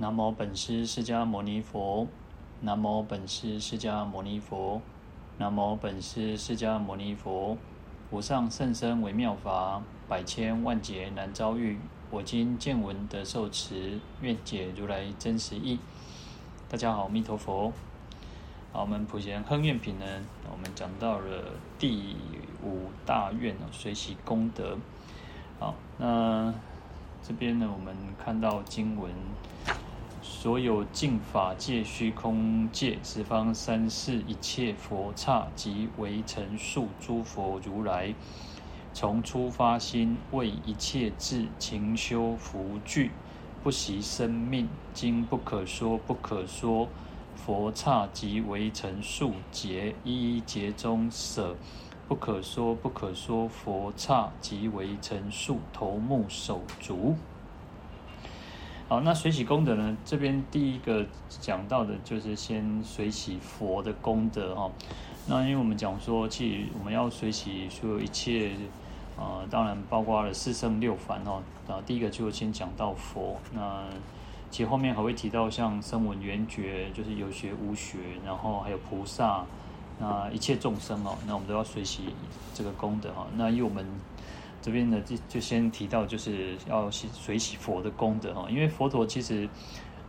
南无本师释迦牟尼佛，南无本师释迦牟尼佛，南无本师释迦牟尼佛。无上甚深微妙法，百千万劫难遭遇。我今见闻得受持，愿解如来真实义。大家好，阿弥陀佛。好，我们普贤亨愿品呢，我们讲到了第五大愿哦，随喜功德。好，那这边呢，我们看到经文，所有净法界、虚空界、十方三世一切佛刹及微尘数诸佛如来，从初发心为一切智勤修福聚，不惜生命，经不可说不可说。佛刹及微尘数劫，一一劫中舍不可说不可说佛刹及微尘数头目手足。好，那随喜功德呢？这边第一个讲到的就是先随喜佛的功德哈。那因为我们讲说，其实我们要随喜所有一切，呃，当然包括了四圣六凡哈。啊，第一个就先讲到佛那。其实后面还会提到像声闻缘觉，就是有学无学，然后还有菩萨，那一切众生哦，那我们都要随喜这个功德哈。那以我们这边呢，就就先提到就是要随喜佛的功德哈，因为佛陀其实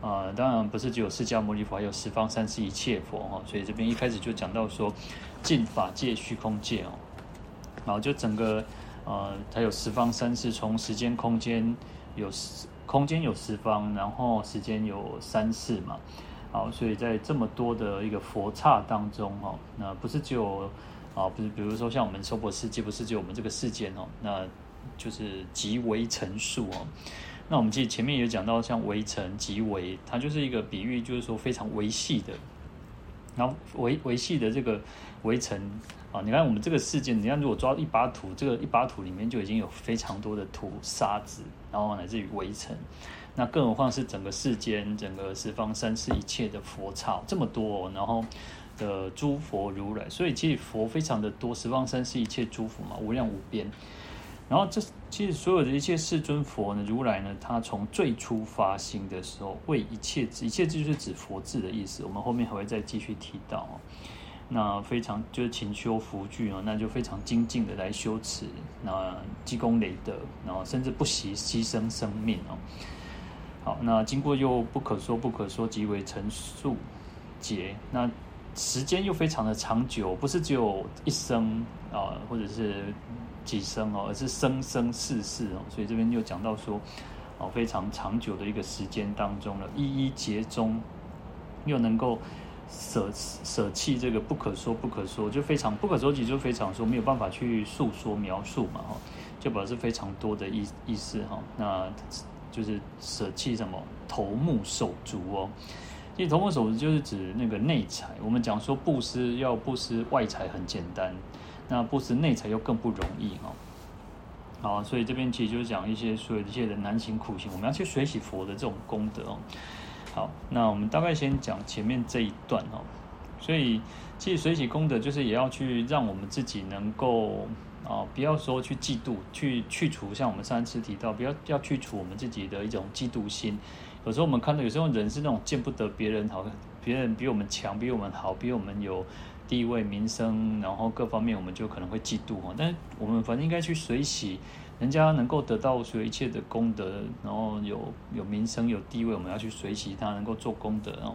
啊、呃，当然不是只有释迦牟尼佛，还有十方三世一切佛哈。所以这边一开始就讲到说，净法界、虚空界哦，然后就整个呃，还有十方三世，从时间空间有。空间有十方，然后时间有三世嘛，好，所以在这么多的一个佛刹当中哈，那不是只有啊，不是比如说像我们娑婆世界，不是只有我们这个世间哦，那就是极微尘数哦。那我们记得前面有讲到，像微尘极微，它就是一个比喻，就是说非常微细的，然后微微细的这个微尘。啊，你看我们这个世界，你看如果抓一把土，这个一把土里面就已经有非常多的土沙子，然后乃至于微尘，那更何况是整个世间、整个十方三世一切的佛刹这么多，然后的诸佛如来，所以其实佛非常的多，十方三世一切诸佛嘛，无量无边。然后这其实所有的一切世尊佛呢，如来呢，他从最初发心的时候，为一切，一切就是指佛智的意思，我们后面还会再继续提到。那非常就是勤修福聚哦，那就非常精进的来修持，那积功累德，然后甚至不惜牺牲生命哦。好，那经过又不可说不可说极微尘数劫，那时间又非常的长久，不是只有一生啊，或者是几生哦，而是生生世世哦。所以这边又讲到说，哦，非常长久的一个时间当中了，一一劫中又能够。舍舍弃这个不可说不可说，就非常不可说起，就非常说没有办法去诉说描述嘛哈，就表示非常多的意意思哈。那就是舍弃什么头目手足哦。其实头目手足就是指那个内财。我们讲说布施要布施外财很简单，那布施内财又更不容易哈。好，所以这边其实就是讲一些所有一些的难行苦行，我们要去随喜佛的这种功德哦。好，那我们大概先讲前面这一段哦。所以，其实随喜功德就是也要去让我们自己能够啊，不要说去嫉妒，去去除像我们上次提到，不要要去除我们自己的一种嫉妒心。有时候我们看到有时候人是那种见不得别人好，别人比我们强，比我们好，比我们有地位、名声，然后各方面我们就可能会嫉妒哈。但是我们反正应该去随喜。人家能够得到所有一切的功德，然后有有名声有地位，我们要去随喜他，能够做功德哦。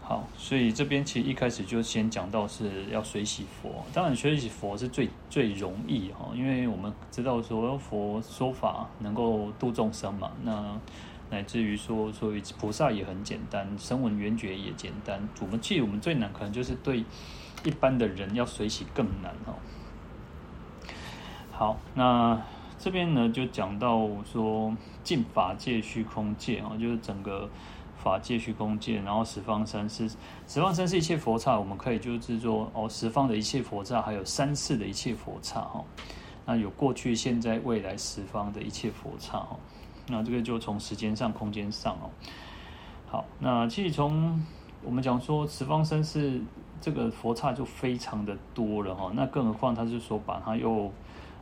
好，所以这边其实一开始就先讲到是要随喜佛，当然随喜佛是最最容易哈，因为我们知道说佛说法能够度众生嘛，那乃至于说所以菩萨也很简单，声闻缘觉也简单，我们其实我们最难可能就是对一般的人要随喜更难哈。好，那。这边呢，就讲到说净法界、虚空界啊，就是整个法界、虚空界，然后十方三世，十方三世一切佛刹，我们可以就是说哦，十方的一切佛刹，还有三世的一切佛刹哈。那有过去、现在、未来十方的一切佛刹哈。那这个就从时间上、空间上哦。好，那其实从我们讲说十方身是这个佛刹就非常的多了哈。那更何况他是说把它又。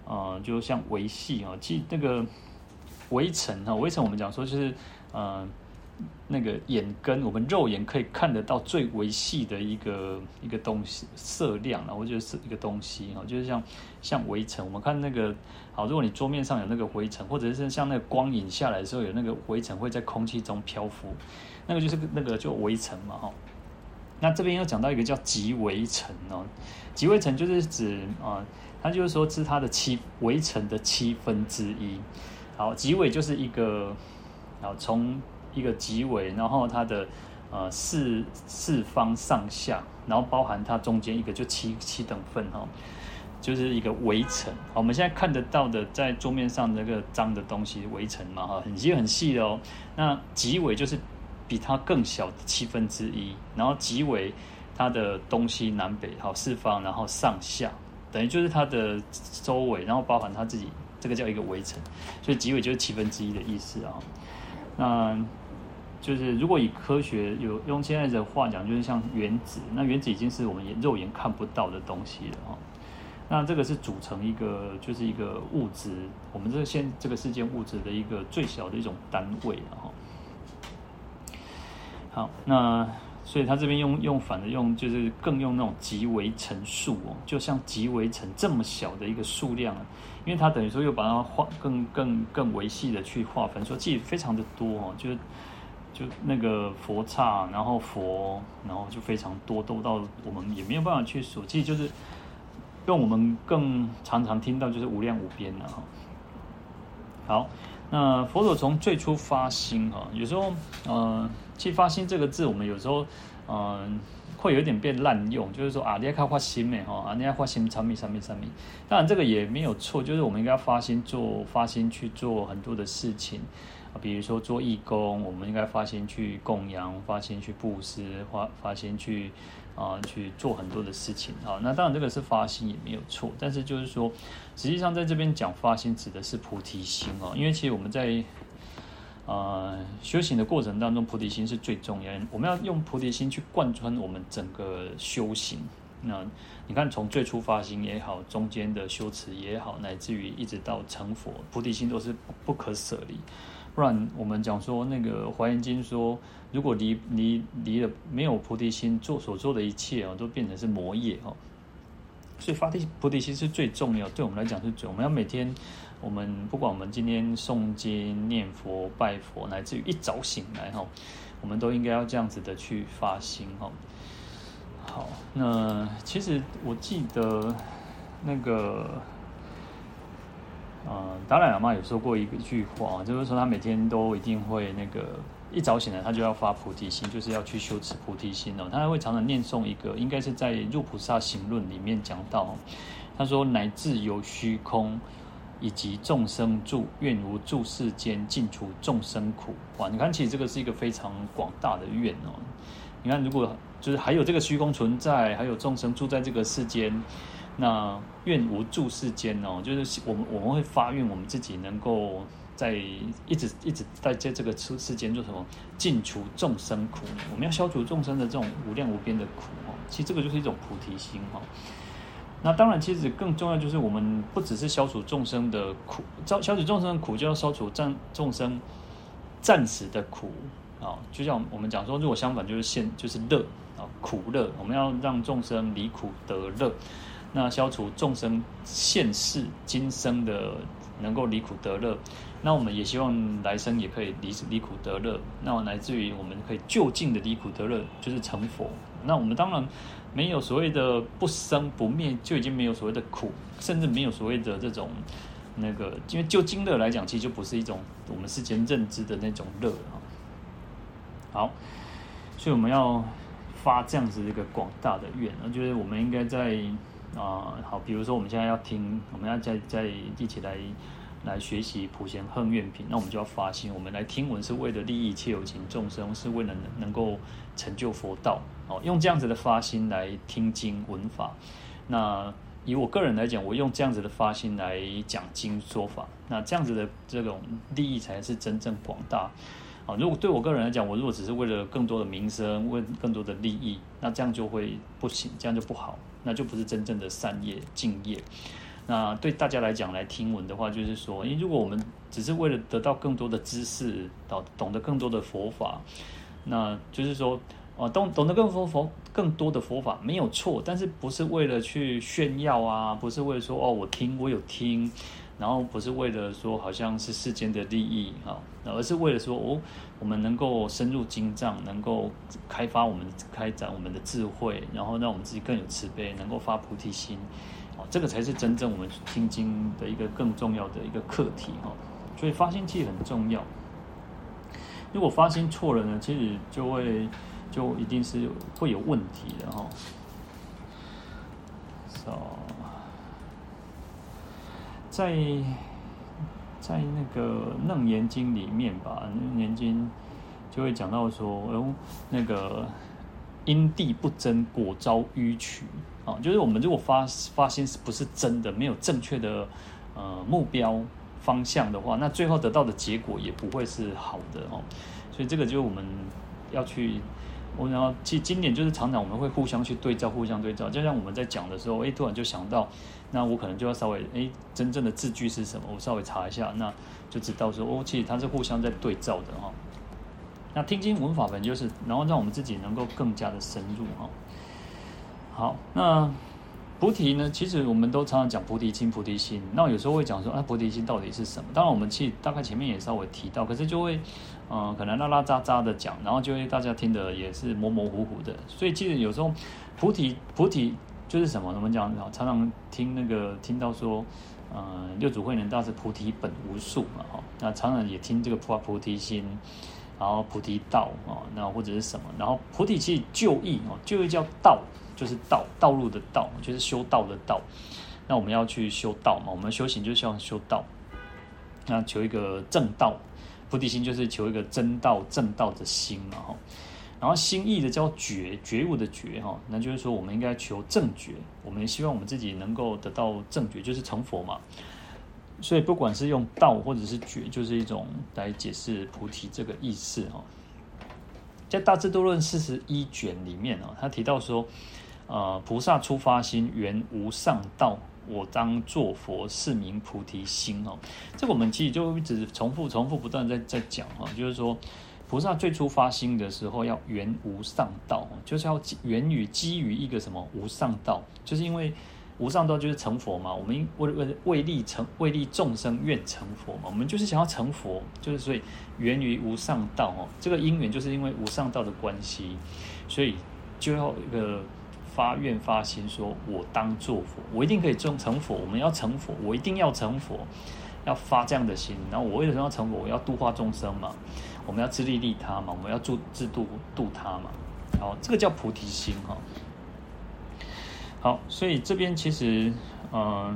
呃，就像维系啊，其实那个围城哈，微尘我们讲说就是，呃，那个眼根，我们肉眼可以看得到最微细的一个一个东西色亮，然后就是一个东西哈，就是像像微尘。我们看那个好，如果你桌面上有那个灰尘，或者是像那个光影下来的时候有那个灰尘会在空气中漂浮，那个就是那个就微尘嘛哈。那这边又讲到一个叫极微尘哦，极微尘就是指啊，它就是说是它的七微尘的七分之一。好，极微就是一个，好从。一个极微，然后它的呃四四方上下，然后包含它中间一个就七七等份哈，就是一个围城。我们现在看得到的在桌面上那个脏的东西围城嘛哈，很细很细的哦。那极微就是比它更小的七分之一，然后极微它的东西南北好四方，然后上下等于就是它的周围，然后包含它自己，这个叫一个围城。所以极微就是七分之一的意思啊。那就是如果以科学有用现在的话讲，就是像原子，那原子已经是我们眼肉眼看不到的东西了哈。那这个是组成一个，就是一个物质，我们这现这个世界物质的一个最小的一种单位了哈。好，那所以他这边用用反的用，就是更用那种极微尘数哦，就像极微尘这么小的一个数量，因为它等于说又把它划更更更维细的去划分，说其实非常的多哦，就是。就那个佛刹，然后佛，然后就非常多，多到我们也没有办法去数。其实就是用我们更常常听到，就是无量无边的哈。好，那佛陀从最初发心哈，有时候呃，其实发心这个字，我们有时候嗯、呃、会有点变滥用，就是说啊，你要靠发心没哈，啊，你要发心产品产品产品。当然这个也没有错，就是我们应该发心做发心去做很多的事情。比如说做义工，我们应该发心去供养，发心去布施，发发心去啊、去做很多的事情啊。那当然这个是发心也没有错，但是就是说，实际上在这边讲发心指的是菩提心啊。因为其实我们在啊、呃、修行的过程当中，菩提心是最重要。我们要用菩提心去贯穿我们整个修行。那你看，从最初发心也好，中间的修持也好，乃至于一直到成佛，菩提心都是不可舍离。不然，我们讲说那个《华严经》说，如果离离离了没有菩提心，做所做的一切啊，都变成是魔业哦。所以发地菩提心是最重要，对我们来讲是最。我们要每天，我们不管我们今天诵经、念佛、拜佛，乃至于一早醒来哈，我们都应该要这样子的去发心哈。好，那其实我记得那个。嗯，达赖喇嘛有说过一一句话，就是说他每天都一定会那个一早醒来，他就要发菩提心，就是要去修持菩提心哦。他还会常常念诵一个，应该是在《入菩萨行论》里面讲到，他说：“乃至有虚空以及众生住，愿无住世间，尽除众生苦。”哇，你看，其实这个是一个非常广大的愿哦。你看，如果就是还有这个虚空存在，还有众生住在这个世间。那愿无住世间哦，就是我们我们会发愿，我们自己能够在一直一直在在这个世世间做什么，尽除众生苦。我们要消除众生的这种无量无边的苦哦。其实这个就是一种菩提心哈。那当然，其实更重要就是我们不只是消除众生的苦，消消除众生的苦，就要消除众众生暂时的苦啊。就像我们讲说，如果相反就是现就是乐啊，苦乐，我们要让众生离苦得乐。那消除众生现世今生的能够离苦得乐，那我们也希望来生也可以离离苦得乐。那来自于我们可以就近的离苦得乐，就是成佛。那我们当然没有所谓的不生不灭，就已经没有所谓的苦，甚至没有所谓的这种那个，因为就经乐来讲，其实就不是一种我们世间认知的那种乐啊。好，所以我们要发这样子一个广大的愿，就是我们应该在。啊、好，比如说我们现在要听，我们要再再一起来来学习普贤行愿品，那我们就要发心，我们来听闻是为了利益切有情众生，是为了能能够成就佛道。哦，用这样子的发心来听经闻法。那以我个人来讲，我用这样子的发心来讲经说法，那这样子的这种利益才是真正广大。啊，如果对我个人来讲，我如果只是为了更多的名声，为更多的利益，那这样就会不行，这样就不好。那就不是真正的善业、敬业。那对大家来讲来听闻的话，就是说，因为如果我们只是为了得到更多的知识，懂懂得更多的佛法，那就是说，哦，懂懂得更多佛更多的佛法没有错，但是不是为了去炫耀啊，不是为了说哦，我听我有听。然后不是为了说好像是世间的利益哈，而是为了说哦，我们能够深入经藏，能够开发我们开展我们的智慧，然后让我们自己更有慈悲，能够发菩提心，哦，这个才是真正我们听经的一个更重要的一个课题哈。所以发心其实很重要。如果发心错了呢，其实就会就一定是会有问题的哈。So 在在那个《楞严经》里面吧，《楞严经》就会讲到说，哦，那个因地不真，果遭迂曲啊，就是我们如果发发心是不是真的，没有正确的呃目标方向的话，那最后得到的结果也不会是好的哦。所以这个就是我们要去。我然后其实经典就是常常我们会互相去对照，互相对照。就像我们在讲的时候，哎，突然就想到，那我可能就要稍微哎，真正的字句是什么？我稍微查一下，那就知道说，哦，其实它是互相在对照的哈。那听经闻法本就是，然后让我们自己能够更加的深入哈。好，那菩提呢？其实我们都常常讲菩提心，菩提心。那有时候会讲说，啊，菩提心到底是什么？当然，我们其实大概前面也稍微提到，可是就会。嗯，可能拉拉杂杂的讲，然后就会大家听得也是模模糊糊的。所以其实有时候菩提菩提就是什么？我们讲常常听那个听到说，嗯，六祖慧能大师菩提本无树嘛，哈，那常常也听这个菩菩提心，然后菩提道啊，那或者是什么？然后菩提其实就义哦，就义叫道，就是道道路的道，就是修道的道。那我们要去修道嘛，我们修行就是要修道，那求一个正道。菩提心就是求一个真道正道的心嘛，哈，然后心意的叫觉觉悟的觉哈，那就是说我们应该求正觉，我们希望我们自己能够得到正觉，就是成佛嘛。所以不管是用道或者是觉，就是一种来解释菩提这个意思哈。在《大智度论》四十一卷里面啊，他提到说，呃，菩萨初发心，缘无上道。我当作佛，是名菩提心哦。这个我们其实就一直重复、重复不断在在讲哈，就是说，菩萨最初发心的时候要缘无上道，就是要源于基于一个什么无上道，就是因为无上道就是成佛嘛。我们为为为利成为利众生愿成佛嘛，我们就是想要成佛，就是所以源于无上道哦。这个因缘就是因为无上道的关系，所以就要一个。发愿发心，说我当作佛，我一定可以成成佛。我们要成佛，我一定要成佛，要发这样的心。然后我为什么要成佛？我要度化众生嘛，我们要自利利他嘛，我们要助自度度他嘛。好，这个叫菩提心哈。好，所以这边其实，嗯、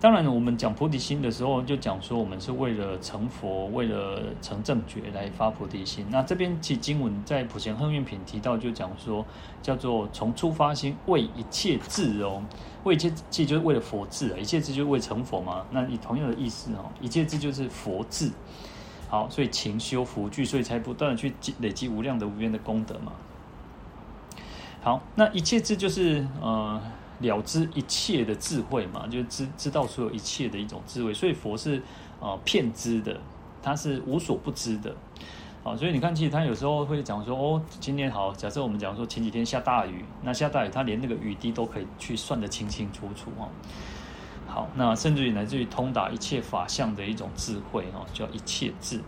当然，我们讲菩提心的时候，就讲说我们是为了成佛，为了成正觉来发菩提心。那这边其实经文在普贤行愿品提到，就讲说叫做从初发心为一切智哦，为一切智就是为了佛智啊，一切智就是为成佛嘛。那以同样的意思哦，一切智就是佛智。好，所以勤修福聚，所以才不断的去积累积无量的无边的功德嘛。好，那一切智就是呃。了知一切的智慧嘛，就知知道所有一切的一种智慧，所以佛是呃骗知的，他是无所不知的，好，所以你看，其实他有时候会讲说，哦，今天好，假设我们讲说前几天下大雨，那下大雨，他连那个雨滴都可以去算得清清楚楚哦。好，那甚至于来自于通达一切法相的一种智慧哦，叫一切智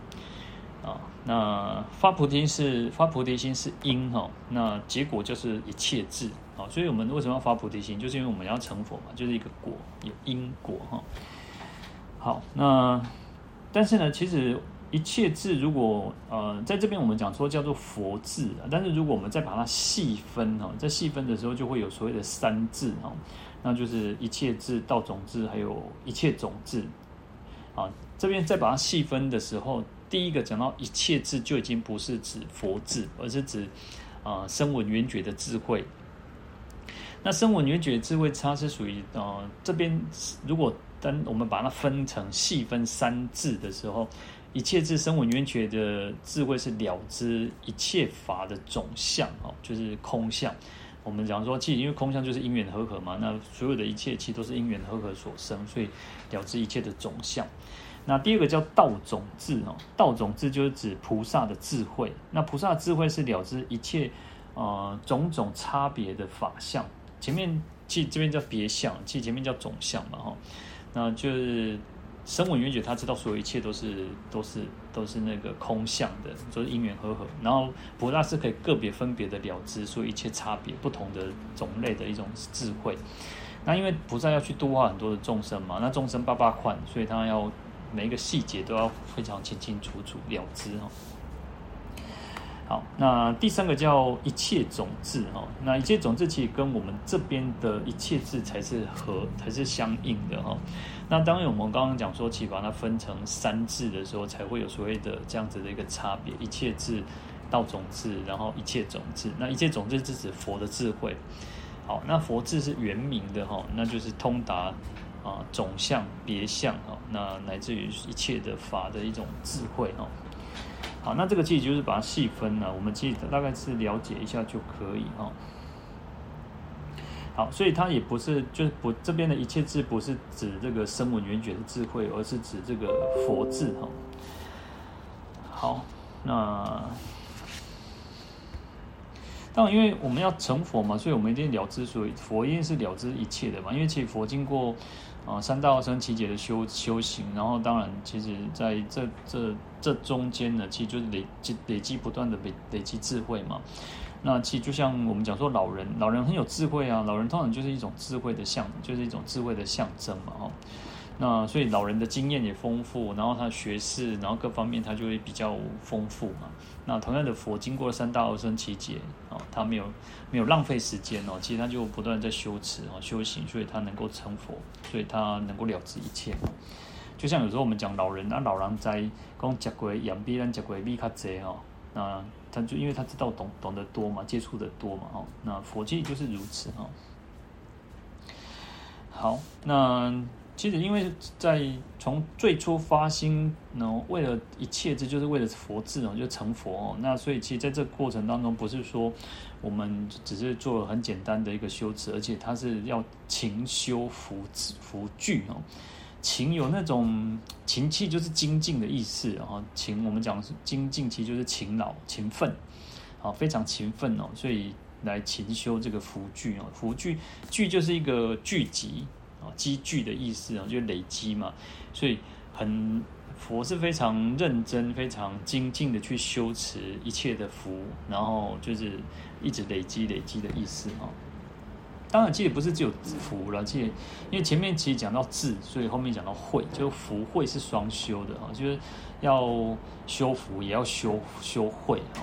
啊。那发菩提是发菩提心是因哈，那结果就是一切智啊。所以我们为什么要发菩提心？就是因为我们要成佛嘛，就是一个果，有因果哈。好，那但是呢，其实一切智如果呃，在这边我们讲说叫做佛智啊，但是如果我们再把它细分哈，在细分的时候就会有所谓的三智哈，那就是一切智、道种智，还有一切种智。啊，这边再把它细分的时候，第一个讲到一切智就已经不是指佛智，而是指啊声闻缘觉的智慧。那声闻缘觉智慧，它是属于呃这边，如果当我们把它分成细分三智的时候，一切智声闻缘觉的智慧是了知一切法的总相哦，就是空相。我们讲说，其实因为空相就是因缘和合嘛，那所有的一切其实都是因缘和合所生，所以了知一切的总相。那第二个叫道种智哦，道种智就是指菩萨的智慧。那菩萨的智慧是了知一切呃种种差别的法相。前面其实这边叫别相，其实前面叫总相嘛哈。那就是声闻缘觉，他知道所有一切都是都是都是那个空相的，就是因缘和合。然后菩萨是可以个别分别的了知所以一切差别不同的种类的一种智慧。那因为菩萨要去度化很多的众生嘛，那众生八八款，所以他要。每一个细节都要非常清清楚楚了知哦。好，那第三个叫一切种子哈，那一切种子其实跟我们这边的一切智才是合，才是相应的哈。那当我们刚刚讲说，其实把它分成三智的时候，才会有所谓的这样子的一个差别：一切智、道种智，然后一切种智。那一切种智是指佛的智慧。好，那佛智是圆明的哈，那就是通达。啊，种相、别相哈，那乃至于一切的法的一种智慧哈。好，那这个其实就是把它细分了，我们记得大概是了解一下就可以哈。好，所以它也不是，就是不这边的一切智不是指这个声闻缘觉的智慧，而是指这个佛智哈。好，那。当然，因为我们要成佛嘛，所以我们一定了知，所以佛一定是了知一切的嘛。因为其实佛经过啊三大阿僧只劫的修修行，然后当然，其实在这这这中间呢，其实就是累积累积不断的累累积智慧嘛。那其实就像我们讲说，老人老人很有智慧啊，老人通常就是一种智慧的象，就是一种智慧的象征嘛，哈。那所以老人的经验也丰富，然后他学识，然后各方面他就会比较丰富嘛。那同样的佛经过三大阿僧只劫哦，他没有没有浪费时间哦，其实他就不断在修持哦修行，所以他能够成佛，所以他能够了知一切。就像有时候我们讲老人，那老人在讲食过盐比咱食过米较济哦，那他就因为他知道懂懂得多嘛，接触的多嘛哦，那佛经就是如此哈。好，那。其实，因为在从最初发心，呢，为了一切，这就是为了佛智哦，就成佛哦。那所以，其实在这个过程当中，不是说我们只是做了很简单的一个修持，而且它是要勤修福福聚哦。勤有那种勤气，就是精进的意思啊。勤我们讲是精进，其实就是勤劳、勤奋啊，非常勤奋哦。所以来勤修这个福聚哦，福聚聚就是一个聚集。啊，积聚的意思啊，就累积嘛，所以很佛是非常认真、非常精进的去修持一切的福，然后就是一直累积、累积的意思啊。当然，其实不是只有福了，其实因为前面其实讲到智，所以后面讲到慧，就福慧是双修的啊，就是要修福，也要修修慧啊。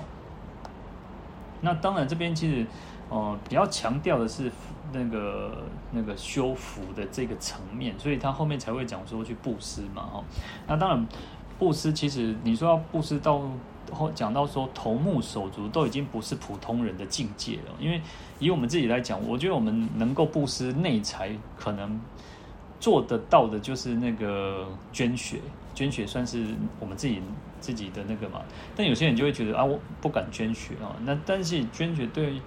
那当然，这边其实呃比较强调的是。那个那个修福的这个层面，所以他后面才会讲说去布施嘛，哈。那当然，布施其实你说要布施到后讲到说头目手足都已经不是普通人的境界了，因为以我们自己来讲，我觉得我们能够布施内财，可能做得到的就是那个捐血，捐血算是我们自己自己的那个嘛。但有些人就会觉得啊，我不敢捐血啊。那但是捐血对。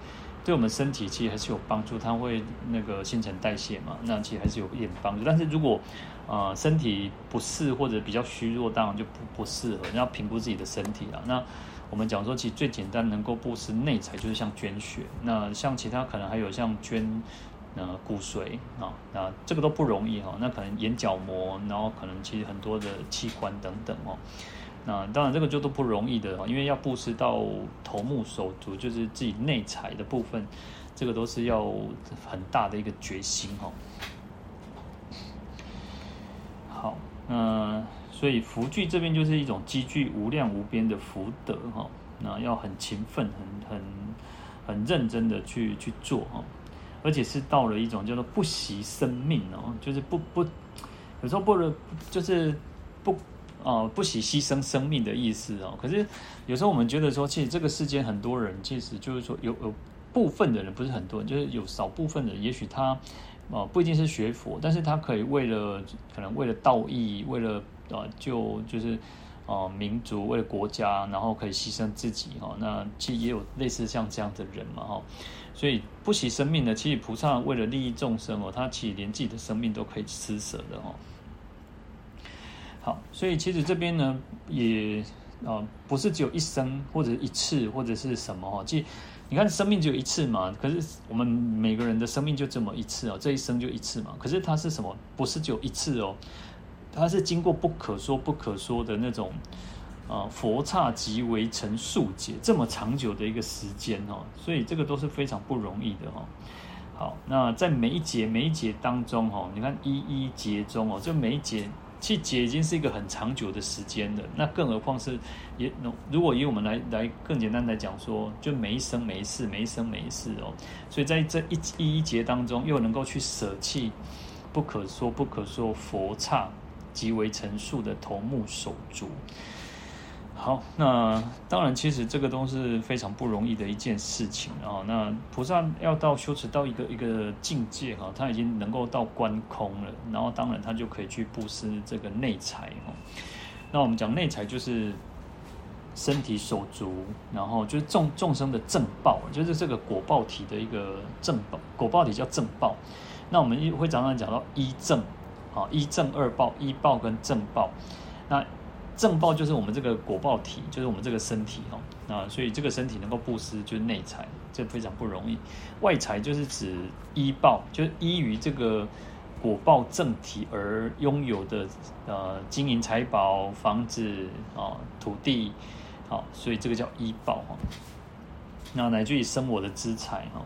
对我们身体其实还是有帮助，它会那个新陈代谢嘛，那其实还是有一点帮助。但是如果呃身体不适或者比较虚弱，当然就不不适合。要评估自己的身体了。那我们讲说，其实最简单能够布施内财，就是像捐血。那像其他可能还有像捐呃骨髓啊，那这个都不容易哈。那可能眼角膜，然后可能其实很多的器官等等哦。那当然，这个就都不容易的，因为要布施到头目手足，就是自己内财的部分，这个都是要很大的一个决心哈。好，那所以福聚这边就是一种积聚无量无边的福德哈，那要很勤奋、很很很认真的去去做哈，而且是到了一种叫做不惜生命哦，就是不不，有时候不能就是不。哦，不惜牺牲生命的意思哦。可是有时候我们觉得说，其实这个世间很多人，其实就是说有有部分的人，不是很多人，就是有少部分的人，也许他哦不一定是学佛，但是他可以为了可能为了道义，为了啊就就是哦、民族，为了国家，然后可以牺牲自己哈、哦。那其实也有类似像这样的人嘛哈、哦。所以不惜生命的，其实菩萨为了利益众生哦，他其实连自己的生命都可以施舍的哈。所以其实这边呢，也啊、不是只有一生或者一次或者是什么哈。其实你看，生命只有一次嘛，可是我们每个人的生命就这么一次哦，这一生就一次嘛。可是它是什么？不是只有一次哦，它是经过不可说不可说的那种啊、佛刹即为成数劫这么长久的一个时间哦，所以这个都是非常不容易的哈。好，那在每一节每一节当中哈，你看一一节中哦，就每一节。其结已经是一个很长久的时间了，那更何况是也，如果以我们来来更简单来讲说，就每一生每一世，每一生每事哦，所以在这一一一节当中，又能够去舍弃不可说不可说佛刹即为成数的头目手足。好，那当然，其实这个都是非常不容易的一件事情啊。那菩萨要到修持到一个一个境界哈，他已经能够到观空了，然后当然他就可以去布施这个内财哈。那我们讲内财就是身体手足，然后就是众众生的正报，就是这个果报体的一个正报，果报体叫正报。那我们会常常讲到一正啊，一正二报，一报跟正报。那正报就是我们这个果报体，就是我们这个身体哈，那所以这个身体能够布施就是内财，这非常不容易。外财就是指依报，就是依于这个果报正体而拥有的呃金银财宝、房子啊、土地，好，所以这个叫依报哈。那乃至于生我的资财哈，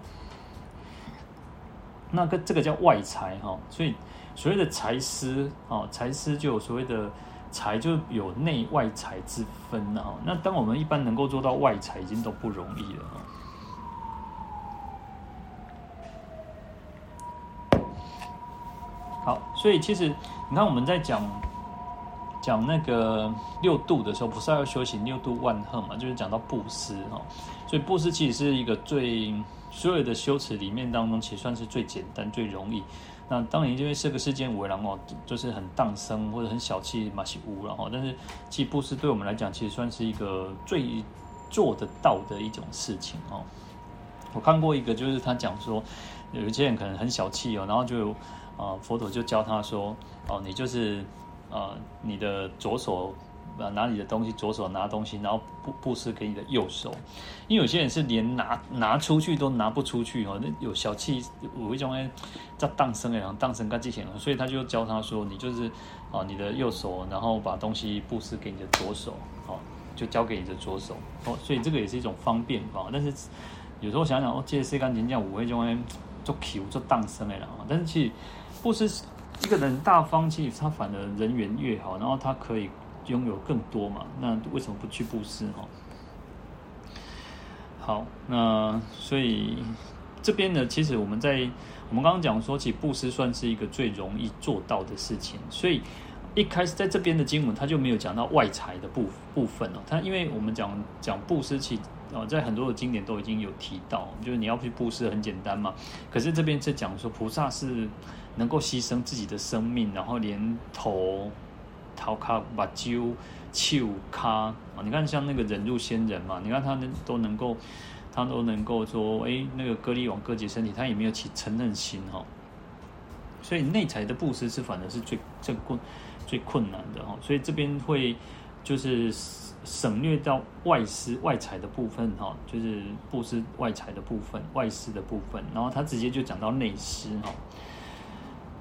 那个这个叫外财哈，所以所谓的财施啊，财施就有所谓的。财就有内外财之分了哈，那当我们一般能够做到外财，已经都不容易了。好，所以其实你看我们在讲讲那个六度的时候，不是要修行六度万行嘛，就是讲到布施哈。所以布施其实是一个最所有的修持里面当中，其实算是最简单、最容易。那当然，因为这个世间为人哦，就是很荡生或者很小气嘛，是无然后，但是其实布施对我们来讲，其实算是一个最做得到的一种事情哦。我看过一个，就是他讲说，有一些人可能很小气哦，然后就啊，佛陀就教他说，哦，你就是啊，你的左手。啊拿你的东西，左手拿东西，然后布布施给你的右手，因为有些人是连拿拿出去都拿不出去哦，那有小气，有一种哎叫荡生哎，荡生干之前，所以他就教他说，你就是啊，你的右手，然后把东西布施给你的左手，哦，就交给你的左手，哦，所以这个也是一种方便法。但是有时候想想哦，这些世间人这样，我会就会做 Q 做荡生哎然后，但是其实布施一个人大方，其实他反而人缘越好，然后他可以。拥有更多嘛？那为什么不去布施哈？好，那所以这边呢，其实我们在我们刚刚讲说起布施算是一个最容易做到的事情，所以一开始在这边的经文，他就没有讲到外财的部部分哦。他因为我们讲讲布施，其啊在很多的经典都已经有提到，就是你要去布施很简单嘛。可是这边在讲说菩萨是能够牺牲自己的生命，然后连头。头卡、目睭、手卡啊！你看，像那个忍辱仙人嘛，你看他都能够，他都能够说，哎、那个割离王割截身体，他也没有起嗔恨心哈。所以内财的布施是反而是最最困最困难的哈。所以这边会就是省略到外施外财的部分哈，就是布施外财的部分、外施的部分，然后他直接就讲到内施哈。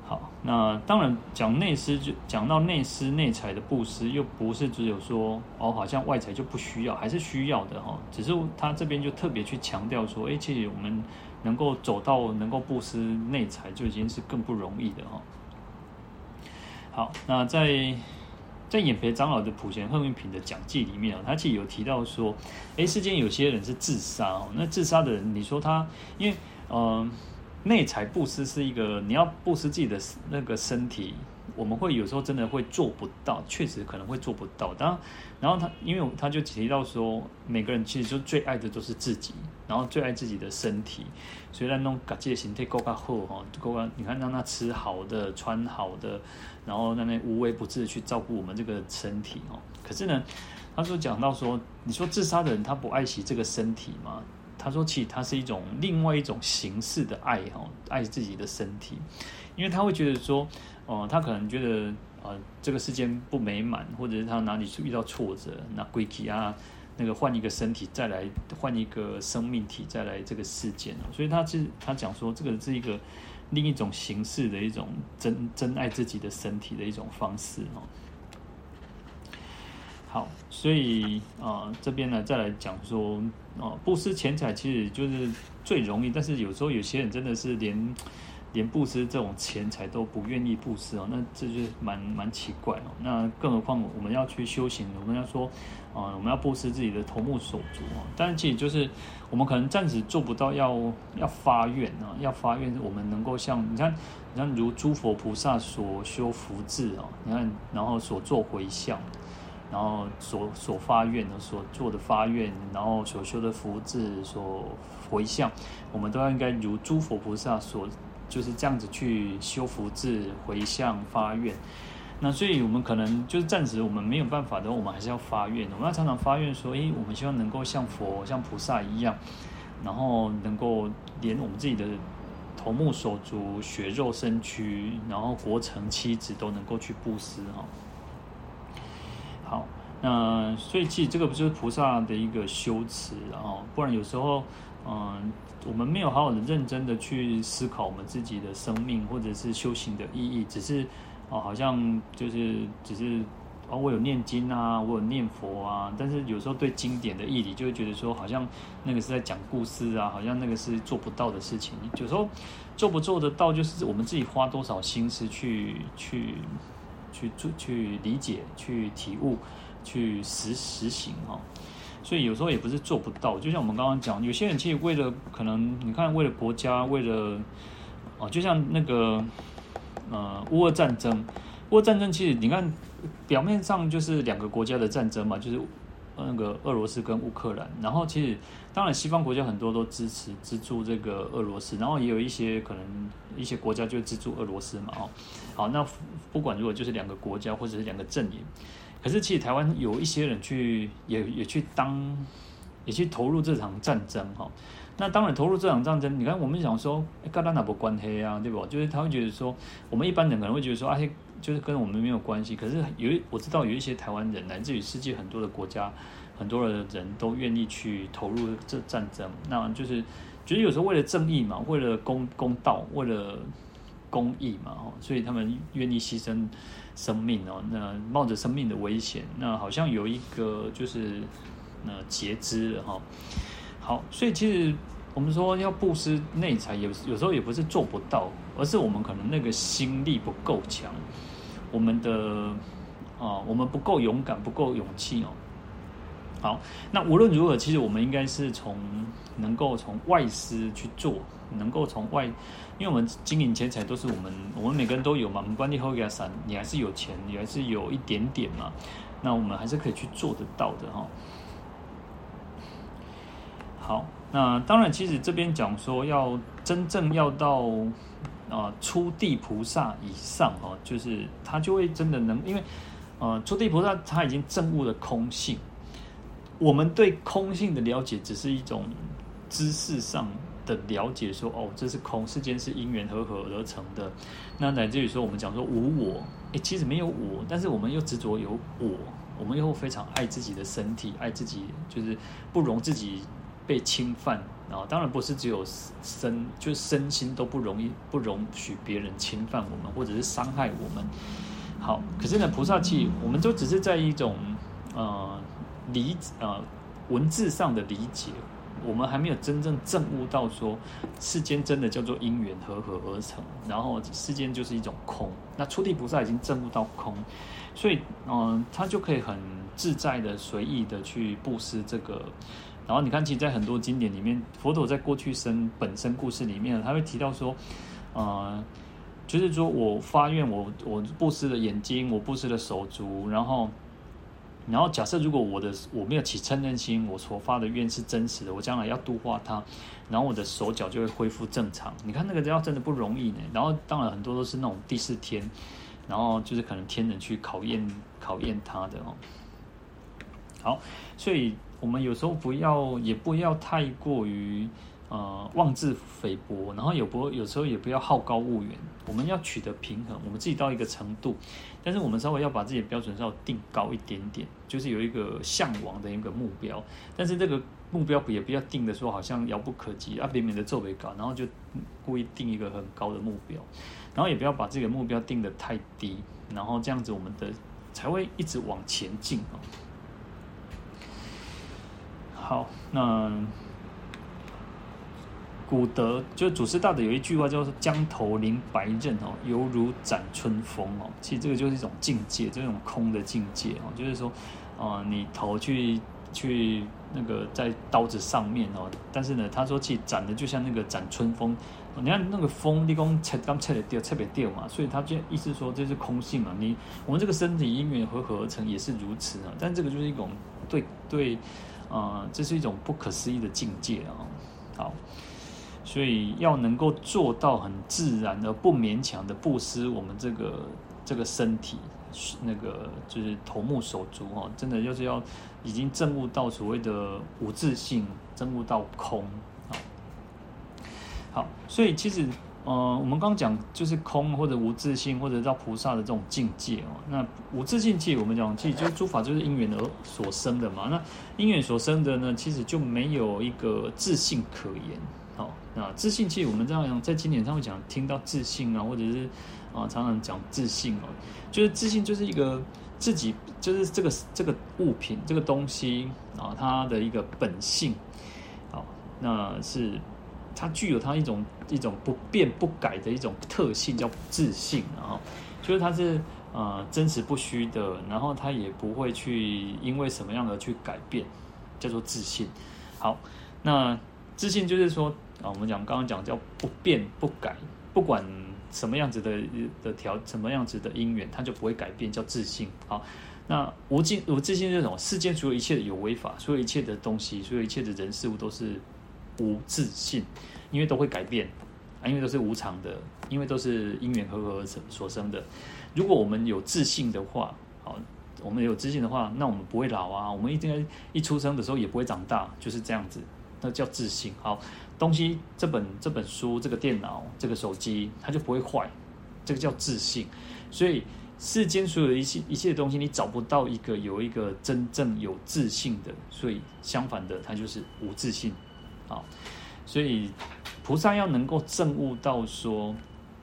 好，那当然讲内施就讲到内施内财的布施，又不是只有说哦，好像外财就不需要，还是需要的哈。只是他这边就特别去强调说，哎，其实我们能够走到能够布施内财，就已经是更不容易的哈。好，那在在演培长老的普贤行愿品的讲记里面啊，他其实有提到说，哎，世间有些人是自杀哦，那自杀的人，你说他因为嗯。内财布施是一个，你要布施自己的那个身体，我们会有时候真的会做不到，确实可能会做不到。当然，然后他因为他就提到说，每个人其实就最爱的都是自己，然后最爱自己的身体，所以让弄感觉形态够够好哈，够够你看让他吃好的，穿好的，然后让那无微不至的去照顾我们这个身体哦。可是呢，他就讲到说，你说自杀的人他不爱惜这个身体吗？他说其实他是一种另外一种形式的爱哈，爱自己的身体，因为他会觉得说，哦、他可能觉得。啊，这个世间不美满，或者是他哪里遇到挫折，那归期啊，那个换一个身体再来，换一个生命体再来这个世间哦，所以他是他讲说，这个是一个另一种形式的一种真真爱自己的身体的一种方式哦。好，所以啊、呃，这边呢再来讲说，哦，布施钱财其实就是最容易，但是有时候有些人真的是连。连布施这种钱财都不愿意布施哦，那这就蛮蛮奇怪哦。那更何况我们要去修行，我们要说，啊，我们要布施自己的头目手足哦。但是其实就是我们可能暂时做不到要，要要发愿啊，要发愿，我们能够像你看，你看如诸佛菩萨所修福智哦，你看，然后所做回向，然后所所发愿的所做的发愿，然后所修的福智所回向，我们都应该如诸佛菩萨所。就是这样子去修福智、回向、发愿，那所以我们可能就是暂时我们没有办法的，我们还是要发愿。我们要常常发愿说，诶，我们希望能够像佛、像菩萨一样，然后能够连我们自己的头目手足、血肉身躯，然后国城妻子都能够去布施哈。那所以其实这个不就是菩萨的一个修持，然后不然有时候。嗯，我们没有好好的、认真的去思考我们自己的生命或者是修行的意义，只是哦，好像就是只是哦，我有念经啊，我有念佛啊，但是有时候对经典的义理就会觉得说，好像那个是在讲故事啊，好像那个是做不到的事情。有时候做不做得到，就是我们自己花多少心思去去去做、去理解、去体悟、去实实行哈。所以有时候也不是做不到，就像我们刚刚讲，有些人其实为了可能，你看为了国家，为了哦，就像那个呃乌俄战争，乌俄战争其实你看表面上就是两个国家的战争嘛，就是那个俄罗斯跟乌克兰，然后其实当然西方国家很多都支持资助这个俄罗斯，然后也有一些可能一些国家就资助俄罗斯嘛，哦，好，那不管如果就是两个国家或者是两个阵营。可是，其实台湾有一些人去，也也去当，也去投入这场战争哈。那当然投入这场战争，你看我们想说，跟他哪不关黑啊，对不？就是他会觉得说，我们一般人可能会觉得说，啊，就是跟我们没有关系。可是有我知道有一些台湾人来自于世界很多的国家，很多的人都愿意去投入这战争。那就是觉得有时候为了正义嘛，为了公公道，为了公益嘛，所以他们愿意牺牲。生命哦，那冒着生命的危险，那好像有一个就是那截肢了哈。好，所以其实我们说要布施内财，有有时候也不是做不到，而是我们可能那个心力不够强，我们的啊，我们不够勇敢，不够勇气哦。好，那无论如何，其实我们应该是从能够从外施去做，能够从外。因为我们金银钱财都是我们，我们每个人都有嘛。我们观地后给他散，你还是有钱，你还是有一点点嘛。那我们还是可以去做得到的哈。好，那当然，其实这边讲说要真正要到啊、初地菩萨以上哦，就是他就会真的能，因为呃初地菩萨他已经证悟了空性，我们对空性的了解只是一种知识上。的了解说哦，这是空，世间是因缘和合而成的。那乃至于说，我们讲说无我，诶，其实没有我，但是我们又执着有我，我们又非常爱自己的身体，爱自己就是不容自己被侵犯啊。当然不是只有身，就是身心都不容易不容许别人侵犯我们，或者是伤害我们。好，可是呢，菩萨气，我们都只是在一种呃理呃文字上的理解。我们还没有真正证悟到说，世间真的叫做因缘和合而成，然后世间就是一种空。那初地菩萨已经证悟到空，所以嗯、他就可以很自在的、随意的去布施这个。然后你看，其实，在很多经典里面，佛陀在过去生本身故事里面，他会提到说，呃，就是说我发愿我，我我布施了眼睛，我布施了手足，然后然后假设如果我的我没有起嗔恨心，我所发的愿是真实的，我将来要度化他，然后我的手脚就会恢复正常。你看那个要真的不容易呢。然后当然很多都是那种第四天，然后就是可能天人去考验考验他的哦。好，所以我们有时候不要也不要太过于。呃，妄自菲薄，然后有不有时候也不要好高骛远，我们要取得平衡，我们自己到一个程度，但是我们稍微要把自己的标准稍微定高一点点，就是有一个向往的一个目标，但是这个目标也不要定的说好像遥不可及啊，勉勉的做为高，然后就故意定一个很高的目标，然后也不要把自己的目标定得太低，然后这样子我们的才会一直往前进哦。好，那。古德就是祖师大德有一句话叫做“将头临白刃哦，犹如斩春风哦”。其实这个就是一种境界，这种空的境界哦。就是说，呃，你头去去那个在刀子上面哦，但是呢，他说其实斩的就像那个斩春风。你看那个风，你讲切刚切的掉，切别掉嘛，所以他就意思说这是空性嘛。你我们这个身体因缘和合而成，也是如此啊。但这个就是一种对对，呃，这是一种不可思议的境界啊。好。所以要能够做到很自然而不勉强的布施，我们这个这个身体，那个就是头目手足哦，真的就是要已经证悟到所谓的无自性，证悟到空啊。好，所以其实呃，我们刚刚讲就是空或者无自性，或者到菩萨的这种境界哦。那无自性界，我们讲其实就是诸法就是因缘而所生的嘛。那因缘所生的呢，其实就没有一个自性可言。啊，自信其实我们这样在经典上会讲，听到自信啊，或者是啊常常讲自信哦，就是自信就是一个自己，就是这个这个物品这个东西啊，它的一个本性。好，那是它具有它一种一种不变不改的一种特性，叫自信啊，就是它是啊真实不虚的，然后它也不会去因为什么样的去改变，叫做自信。好，那。自信就是说啊，我们讲刚刚讲叫不变不改，不管什么样子的的条，什么样子的因缘，它就不会改变，叫自信。好，那无尽无自信是什么？世间所有一切的有为法，所有一切的东西，所有一切的人事物都是无自信，因为都会改变啊，因为都是无常的，因为都是因缘和合而所生的。如果我们有自信的话，好，我们有自信的话，那我们不会老啊，我们一定一出生的时候也不会长大，就是这样子。那叫自信。好，东西这本这本书、这个电脑、这个手机，它就不会坏，这个叫自信。所以世间所有的一切一切的东西，你找不到一个有一个真正有自信的。所以相反的，它就是无自信。好，所以菩萨要能够证悟到说，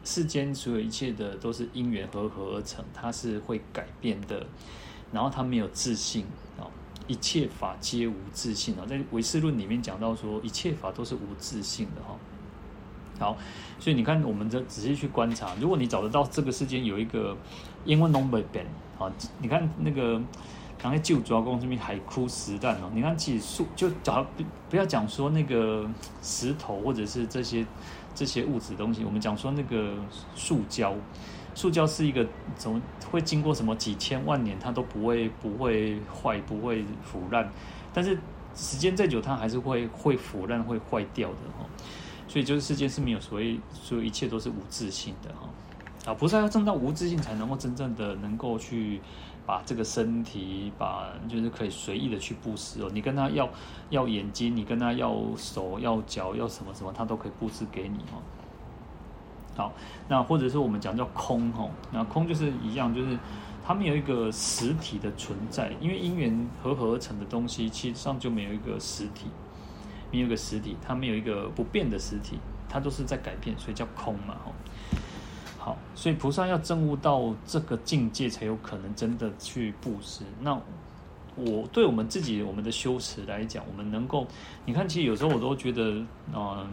世间所有一切的都是因缘和合而成，它是会改变的，然后它没有自性。一切法皆无自性啊，在唯识论里面讲到说，一切法都是无自性的哈。好，所以你看，我们这仔细去观察，如果你找得到这个世间有一个英文 number ben 啊，你看那个刚才旧主要公这边海枯石烂哦，你看其实树就找不不要讲说那个石头或者是这些这些物质东西，我们讲说那个塑胶。塑胶是一个怎么会经过什么几千万年，它都不会不会坏，不会腐烂。但是时间再久，它还是会会腐烂，会坏掉的哈。所以就是世界是没有所谓，所有一切都是无自性的哈。啊，菩萨要证到无自性，才能够真正的能够去把这个身体，把就是可以随意的去布施哦。你跟他要要眼睛，你跟他要手要脚要什么什么，他都可以布施给你哦。好，那或者是我们讲叫空吼，那空就是一样，就是它们有一个实体的存在，因为因缘和合而成的东西，其实上就没有一个实体，没有一个实体，它没有一个不变的实体，它都是在改变，所以叫空嘛吼。好，所以菩萨要证悟到这个境界，才有可能真的去布施。那我对我们自己我们的修持来讲，我们能够，你看，其实有时候我都觉得，嗯、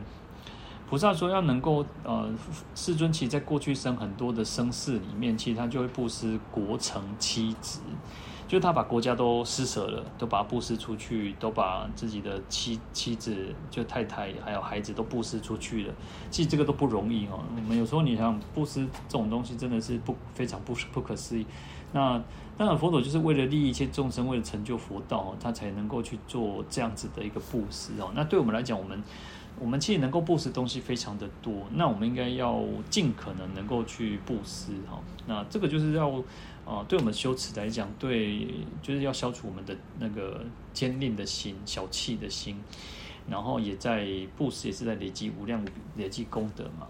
菩萨说要能够，呃，世尊其实在过去生很多的生世里面，其实他就会布施国城妻子，就他把国家都施舍了，都把布施出去，都把自己的妻妻子、就太太还有孩子都布施出去了。其实这个都不容易哦。我们有时候你想布施这种东西，真的是不非常不不可思议。那当然，佛陀就是为了利益一切众生，为了成就佛道，他才能够去做这样子的一个布施哦。那对我们来讲，我们。我们其实能够布施东西非常的多，那我们应该要尽可能能够去布施哈。那这个就是要，呃，对我们修持来讲，对，就是要消除我们的那个坚吝的心、小气的心，然后也在布施，也是在累积无量累积功德嘛。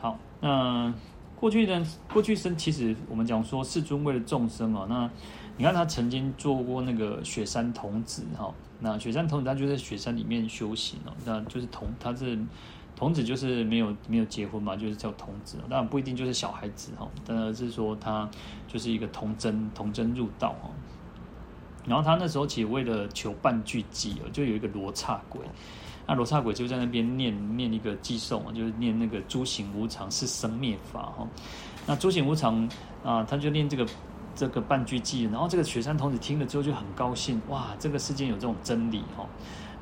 好，那过去呢，过去生其实我们讲说世尊为了众生嘛，那你看他曾经做过那个雪山童子哈。那雪山童子他就在雪山里面修行哦，那就是童他是童子，就是没有没有结婚嘛，就是叫童子。当然不一定就是小孩子哈，当然是说他就是一个童真童真入道哈。然后他那时候其实为了求半句偈哦，就有一个罗刹鬼，那罗刹鬼就在那边念念一个偈颂，就是念那个诸行无常，是生灭法哈。那诸行无常啊，他就念这个。这个半句偈，然后这个雪山童子听了之后就很高兴，哇，这个世间有这种真理哈。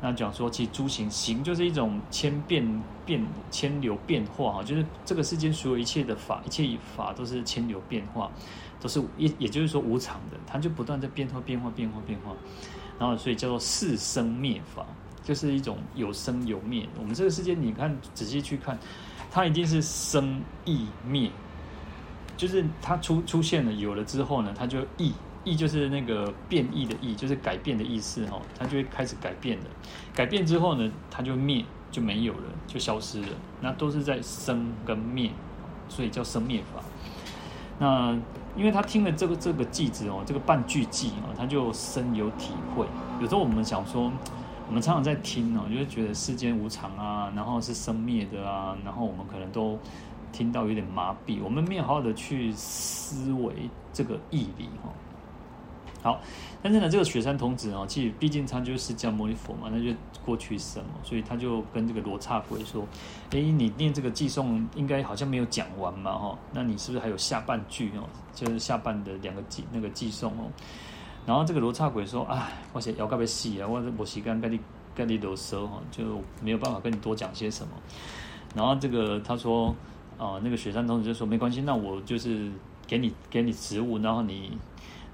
那讲说，其实诸行行就是一种千变变千流变化哈，就是这个世间所有一切的法，一切法都是千流变化，都是也也就是说无常的，它就不断在变化变化变化变化，然后所以叫做四生灭法，就是一种有生有灭。我们这个世界，你看仔细去看，它一定是生异灭。就是它出出现了，有了之后呢，它就异异就是那个变异的异，就是改变的意思哈，它就会开始改变了。改变之后呢，它就灭就没有了，就消失了。那都是在生跟灭，所以叫生灭法。那因为他听了这个这个句子哦，这个半句偈哦，他就深有体会。有时候我们想说，我们常常在听哦，就会觉得世间无常啊，然后是生灭的啊，然后我们可能都。听到有点麻痹，我们没有好好的去思维这个义理哈。好，但是呢，这个雪山童子哦，其实毕竟他就是释迦牟尼佛嘛，那就过去生嘛，所以他就跟这个罗刹鬼说：“哎，你念这个偈颂，应该好像没有讲完嘛哈？那你是不是还有下半句哦？就是下半的两个偈那个偈颂哦？”然后这个罗刹鬼说：“哎，我写要告别戏啊，我我时间跟你跟你啰嗦哈，就没有办法跟你多讲些什么。”然后这个他说。啊，那个雪山童子就说没关系，那我就是给你给你食物，然后你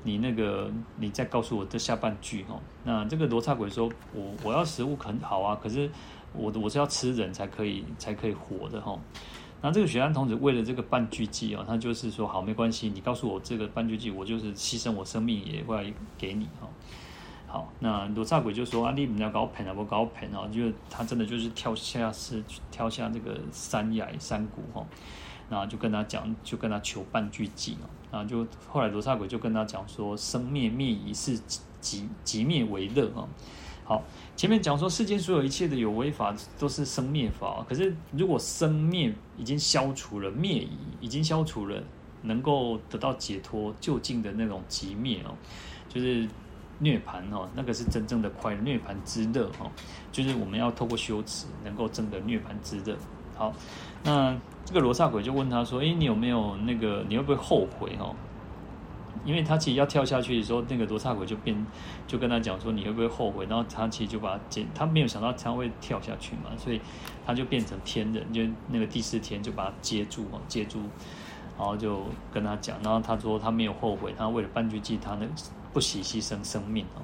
你那个你再告诉我这下半句哈。那这个罗刹鬼说，我我要食物很好啊，可是我我是要吃人才可以才可以活的哈。那这个雪山童子为了这个半句偈啊，他就是说好没关系，你告诉我这个半句偈，我就是牺牲我生命也会给你哈。好，那罗刹鬼就说啊，你不要搞盆啊，不搞盆啊，就他真的就是跳下是跳下这个山崖山谷哈，然后就跟他讲，就跟他求半句偈哦，然后就后来罗刹鬼就跟他讲说，生灭灭已是即即灭为乐啊。好，前面讲说世间所有一切的有为法都是生灭法，可是如果生灭已经消除了，灭已已经消除了，能够得到解脱就近的那种即灭哦，就是。涅槃哦，那个是真正的快乐，涅槃之乐哦，就是我们要透过修持，能够证得涅槃之乐。好，那这个罗刹鬼就问他说：“诶，你有没有那个？你会不会后悔哦？”因为他其实要跳下去的时候，那个罗刹鬼就变，就跟他讲说：“你会不会后悔？”然后他其实就把他捡，他没有想到他会跳下去嘛，所以他就变成天人，就那个第四天就把他接住哦，接住，然后就跟他讲，然后他说他没有后悔，他为了半句偈，他那。不惜牺牲生命哦。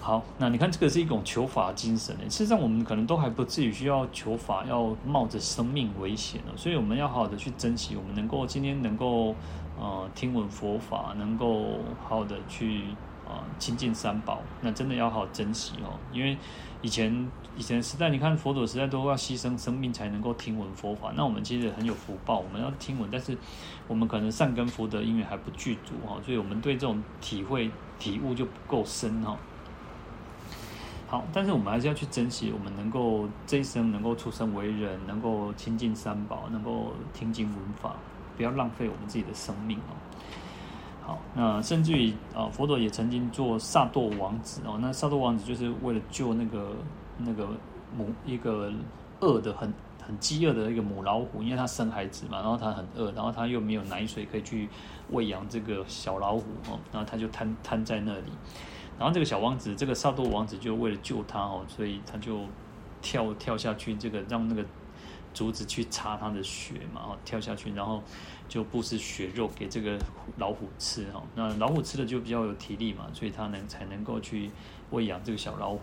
好，那你看这个是一种求法精神呢。事实上，我们可能都还不至于需要求法，要冒着生命危险哦。所以我们要好好的去珍惜，我们能够今天能够呃听闻佛法，能够好好的去。啊，亲近三宝，那真的要好好珍惜哦。因为以前以前时代，你看佛陀时代都要牺牲生命才能够听闻佛法。那我们其实很有福报，我们要听闻，但是我们可能善根福德因缘还不具足哈，所以我们对这种体会体悟就不够深哈。好，但是我们还是要去珍惜，我们能够这一生能够出生为人，能够亲近三宝，能够听经闻法，不要浪费我们自己的生命哦。好，那甚至于啊，佛陀也曾经做萨埵王子哦。那萨埵王子就是为了救那个那个母一个饿的很很饥饿的一个母老虎，因为它生孩子嘛，然后它很饿，然后它又没有奶水可以去喂养这个小老虎哦，然后它就瘫瘫在那里。然后这个小王子，这个萨多王子就为了救他哦，所以他就跳跳下去，这个让那个竹子去擦他的血嘛，哦，跳下去，然后就布施血肉给这个老虎吃哈。那老虎吃的就比较有体力嘛，所以他能才能够去喂养这个小老虎。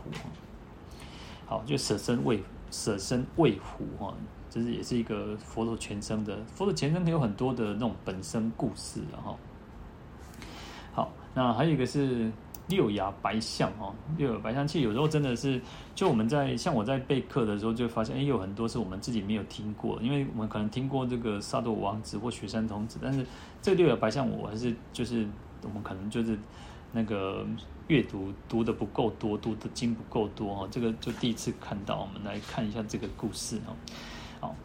好，就舍身喂舍身喂虎哈，这是也是一个佛陀全生的佛陀全生有很多的那种本身故事哈。好，那还有一个是。六牙白象哦，六牙白象，其实有时候真的是，就我们在像我在备课的时候，就发现，哎，有很多是我们自己没有听过，因为我们可能听过这个萨埵王子或雪山童子，但是这六牙白象，我还是就是我们可能就是那个阅读读的不够多，读的经不够多哈，这个就第一次看到，我们来看一下这个故事哈。好，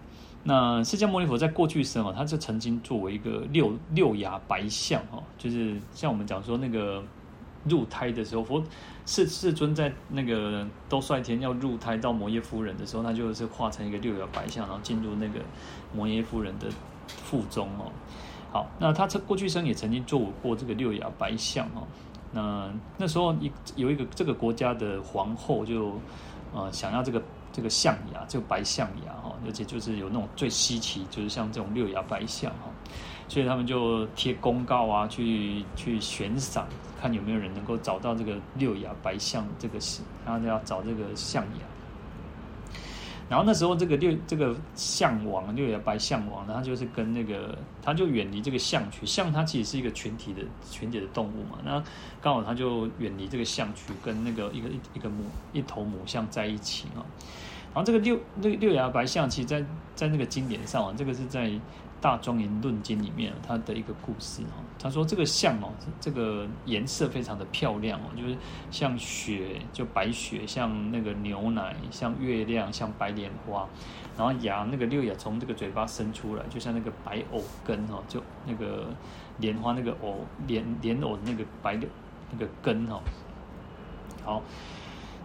那释迦牟尼佛在过去生啊，他就曾经作为一个六六牙白象哈，就是像我们讲说那个。入胎的时候，佛世世尊在那个兜率天要入胎到摩耶夫人的时候，他就是化成一个六牙白象，然后进入那个摩耶夫人的腹中哦。好，那他这过去生也曾经做过这个六牙白象哦。那那时候一有一个这个国家的皇后就呃想要这个这个象牙，这个白象牙哈，而且就是有那种最稀奇，就是像这种六牙白象哈。所以他们就贴公告啊，去去悬赏，看有没有人能够找到这个六牙白象这个，然后要找这个象牙。然后那时候这个六这个象王六牙白象王，然后就是跟那个他就远离这个象群，象它其实是一个群体的群体的动物嘛，那刚好他就远离这个象群，跟那个一个一个母一头母象在一起啊。然后这个六那个六牙白象，其实在在那个经典上啊，这个是在。大庄严论经里面，它的一个故事哦，他说这个像哦，这个颜色非常的漂亮哦，就是像雪，就白雪，像那个牛奶，像月亮，像白莲花，然后牙那个六牙从这个嘴巴伸出来，就像那个白藕根哈，就那个莲花那个藕莲莲藕那个白的那个根哈，好，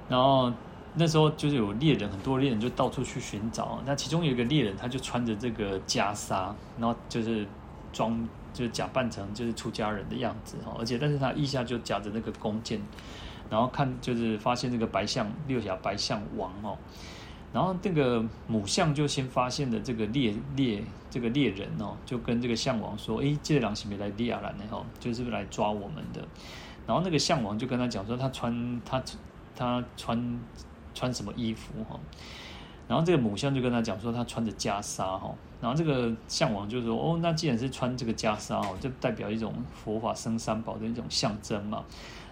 然后。那时候就是有猎人，很多猎人就到处去寻找。那其中有一个猎人，他就穿着这个袈裟，然后就是装，就是假扮成就是出家人的样子哈。而且，但是他腋下就夹着那个弓箭，然后看就是发现这个白象六甲白象王哦。然后这个母象就先发现了这个猎猎这个猎人哦，就跟这个象王说：“哎，这个狼是没来猎来的哈，就是来抓我们的。”然后那个象王就跟他讲说：“他穿他他穿。”穿什么衣服哈？然后这个母象就跟他讲说，他穿着袈裟哈。然后这个象王就说：哦，那既然是穿这个袈裟哦，就代表一种佛法僧三宝的一种象征嘛。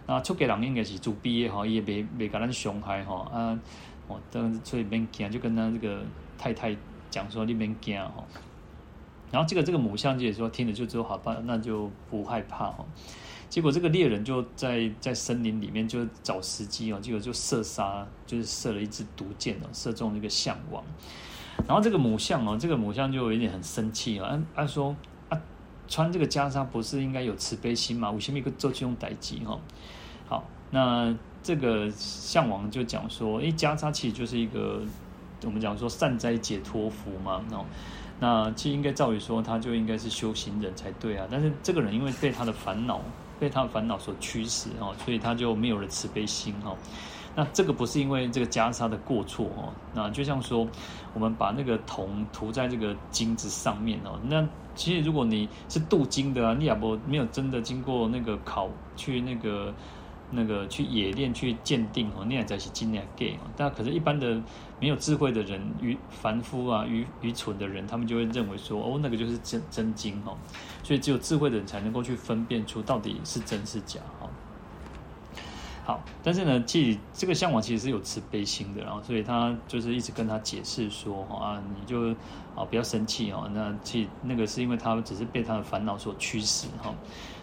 那出家人应该是主毕业哈，也别别跟他凶害哈啊。哦，所以免惊，就跟他这个太太讲说你免惊哈。然后这个这个母象就也说听了就之后好吧，那就不害怕哈。结果这个猎人就在在森林里面就找时机哦，结果就射杀，就是射了一支毒箭哦，射中那个象王。然后这个母象哦，这个母象就有点很生气啊，按按说啊，穿这个袈裟不是应该有慈悲心吗？为什么一个做这种歹计哈？好，那这个象王就讲说，诶，袈裟其实就是一个我们讲说善哉解脱符嘛，哦，那其实应该照理说他就应该是修行人才对啊，但是这个人因为被他的烦恼。被他的烦恼所驱使哦，所以他就没有了慈悲心哦。那这个不是因为这个袈裟的过错哦。那就像说，我们把那个铜涂在这个金子上面哦。那其实如果你是镀金的啊，你也不没有真的经过那个考去那个。那个去冶炼去鉴定哦，那样才是金两给哦。但可是，一般的没有智慧的人，愚凡夫啊，愚愚蠢的人，他们就会认为说，哦，那个就是真真金哦。所以，只有智慧的人才能够去分辨出到底是真是假哈。好，但是呢，其实这个象王其实是有慈悲心的，然后所以他就是一直跟他解释说，啊，你就啊不要生气哦。那其实那个是因为他只是被他的烦恼所驱使哈。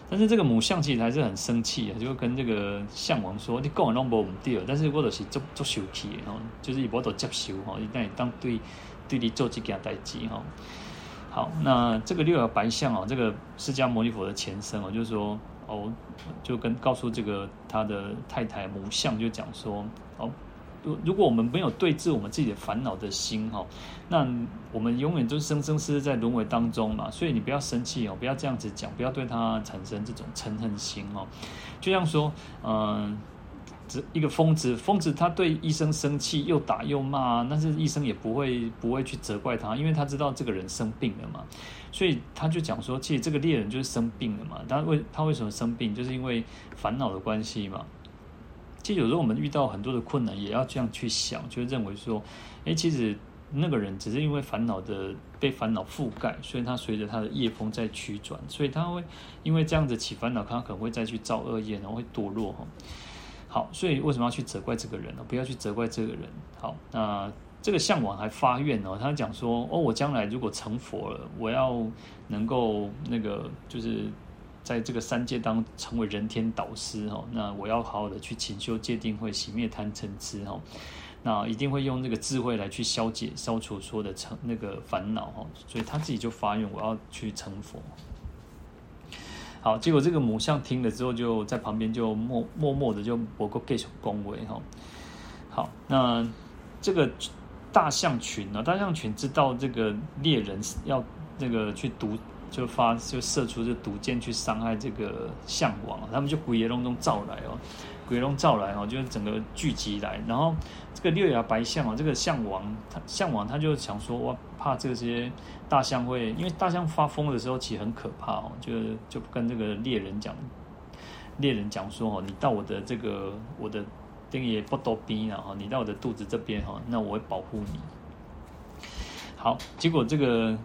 但是这个母象其实还是很生气啊，就跟这个象王说：“你跟我弄不唔对，但是我都是做做受气的哈，就是以我都接受哈，一旦当对对你做这件代志哈。”好，那这个六牙白象啊，这个释迦牟尼佛的前身哦，就是说哦，就跟告诉这个他的太太母象就讲说哦，如如果我们没有对治我们自己的烦恼的心哈，那我们永远都生生世世在轮回当中嘛。所以你不要生气哦，不要这样子讲，不要对他产生这种嗔恨心哦。就像说，嗯。这一个疯子，疯子他对医生生气，又打又骂，但是医生也不会不会去责怪他，因为他知道这个人生病了嘛，所以他就讲说，其实这个猎人就是生病了嘛。他为他为什么生病，就是因为烦恼的关系嘛。其实有时候我们遇到很多的困难，也要这样去想，就认为说，哎，其实那个人只是因为烦恼的被烦恼覆盖，所以他随着他的业风在曲转，所以他会因为这样子起烦恼，他可能会再去造恶业，然后会堕落哈。好，所以为什么要去责怪这个人呢？不要去责怪这个人。好，那这个向往还发愿哦，他讲说：哦，我将来如果成佛了，我要能够那个，就是在这个三界当成为人天导师哈。那我要好好的去勤修戒定慧，熄灭贪嗔痴哈。那一定会用这个智慧来去消解、消除所有的成那个烦恼哈。所以他自己就发愿，我要去成佛。好，结果这个母象听了之后，就在旁边就默默默的就博个给手恭维哈。好，那这个大象群呢？大象群知道这个猎人要那个去毒，就发就射出这毒箭去伤害这个象王，他们就鬼也隆中召来哦。鬼龙照来哦，就是整个聚集来，然后这个六牙白象啊，这个象王，他象王他就想说，我，怕这些大象会，因为大象发疯的时候其实很可怕哦，就就跟这个猎人讲，猎人讲说哦，你到我的这个我的丁爷不多逼了哈，你到我的肚子这边哈，那我会保护你。好，结果这个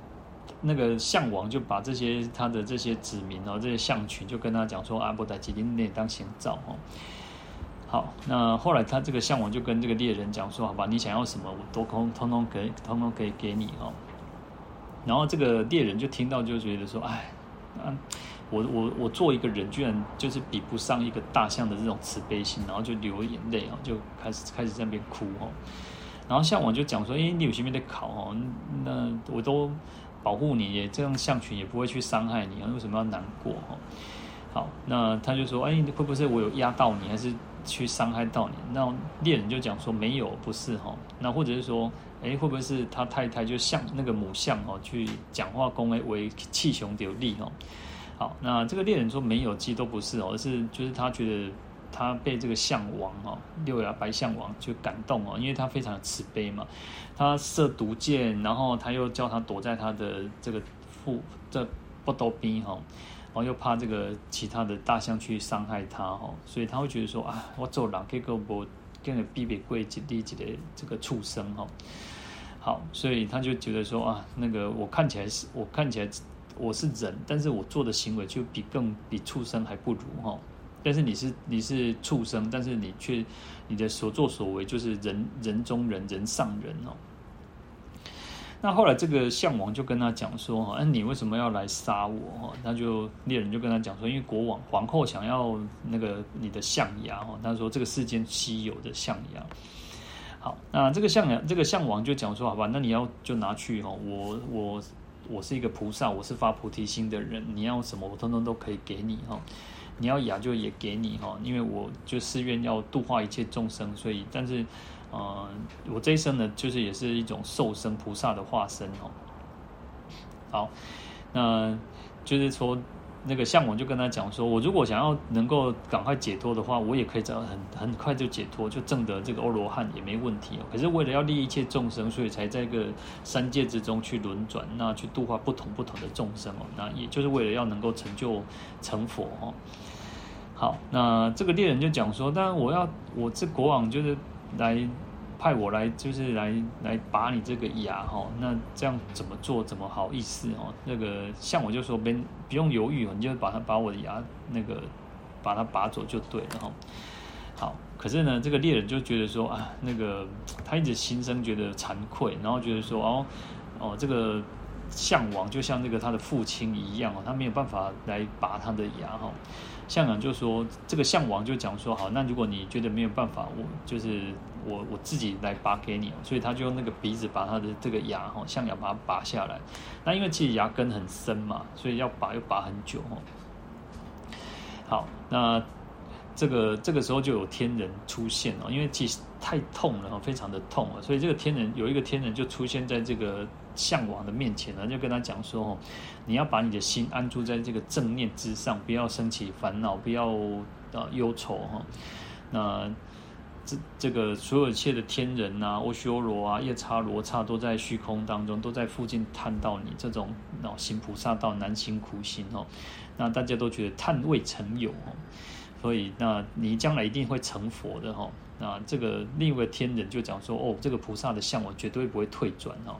那个象王就把这些他的这些子民哦，这些象群就跟他讲说，阿波达吉林内当行造哈。好，那后来他这个象王就跟这个猎人讲说：“好吧，你想要什么，我都通通通给，通通可以给你哦。”然后这个猎人就听到，就觉得说：“哎，啊，我我我做一个人，居然就是比不上一个大象的这种慈悲心。”然后就流眼泪啊，就开始开始在那边哭哦。然后象王就讲说：“哎，你有些没得考哦，那我都保护你，也这样象群也不会去伤害你啊，为什么要难过哦？”好，那他就说：“哎，会不会是我有压到你，还是？”去伤害到你，那猎人就讲说没有，不是哈。那或者是说，哎，会不会是他太太就像那个母象哦，去讲话恭维为气雄有力哦？好，那这个猎人说没有，其实都不是哦，而是就是他觉得他被这个象王哦，六牙白象王就感动哦，因为他非常的慈悲嘛，他射毒箭，然后他又叫他躲在他的这个腹这不兜边哈。然后又怕这个其他的大象去伤害他哦，所以他会觉得说啊，我做人这个我跟个比比贵几滴几的这个畜生哈，好，所以他就觉得说啊，那个我看起来是我看起来我是人，但是我做的行为就比更比畜生还不如哈，但是你是你是畜生，但是你却你的所作所为就是人人中人人上人哦。那后来这个象王就跟他讲说：“哈，你为什么要来杀我？哈，他就猎人就跟他讲说，因为国王皇后想要那个你的象牙，哈，他说这个世间稀有的象牙。好，那这个象牙，这个象王就讲说，好吧，那你要就拿去，哈，我我我是一个菩萨，我是发菩提心的人，你要什么我通通都可以给你，哈，你要牙就也给你，哈，因为我就誓愿要度化一切众生，所以但是。”呃，我这一生呢，就是也是一种兽身菩萨的化身哦。好，那就是说，那个象王就跟他讲说，我如果想要能够赶快解脱的话，我也可以这样很很快就解脱，就证得这个欧罗汉也没问题哦。可是为了要利益一切众生，所以才在这个三界之中去轮转，那去度化不同不同的众生哦。那也就是为了要能够成就成佛哦。好，那这个猎人就讲说，但我要我这国王就是。来派我来，就是来来拔你这个牙哈。那这样怎么做？怎么好意思哦？那个像我就说，别不用犹豫，你就把它把我的牙那个把它拔走就对了哈。好，可是呢，这个猎人就觉得说啊，那个他一直心生觉得惭愧，然后觉得说哦哦，这个象王就像那个他的父亲一样哦，他没有办法来拔他的牙哈。象王就说：“这个象王就讲说，好，那如果你觉得没有办法，我就是我我自己来拔给你。所以他就用那个鼻子把他的这个牙哈，象牙把它拔下来。那因为其实牙根很深嘛，所以要拔又拔很久哈。好，那这个这个时候就有天人出现了，因为其实太痛了，非常的痛了，所以这个天人有一个天人就出现在这个向往的面前呢，就跟他讲说：哦你要把你的心安住在这个正念之上，不要生起烦恼，不要啊忧愁哈。那这这个所有一切的天人啊，阿修罗啊，夜叉罗刹都在虚空当中，都在附近探到你这种哦行菩萨道难行苦行哦。那大家都觉得叹未曾有哦。所以，那你将来一定会成佛的哈。那这个另一位天人就讲说：“哦，这个菩萨的相我绝对不会退转哈。”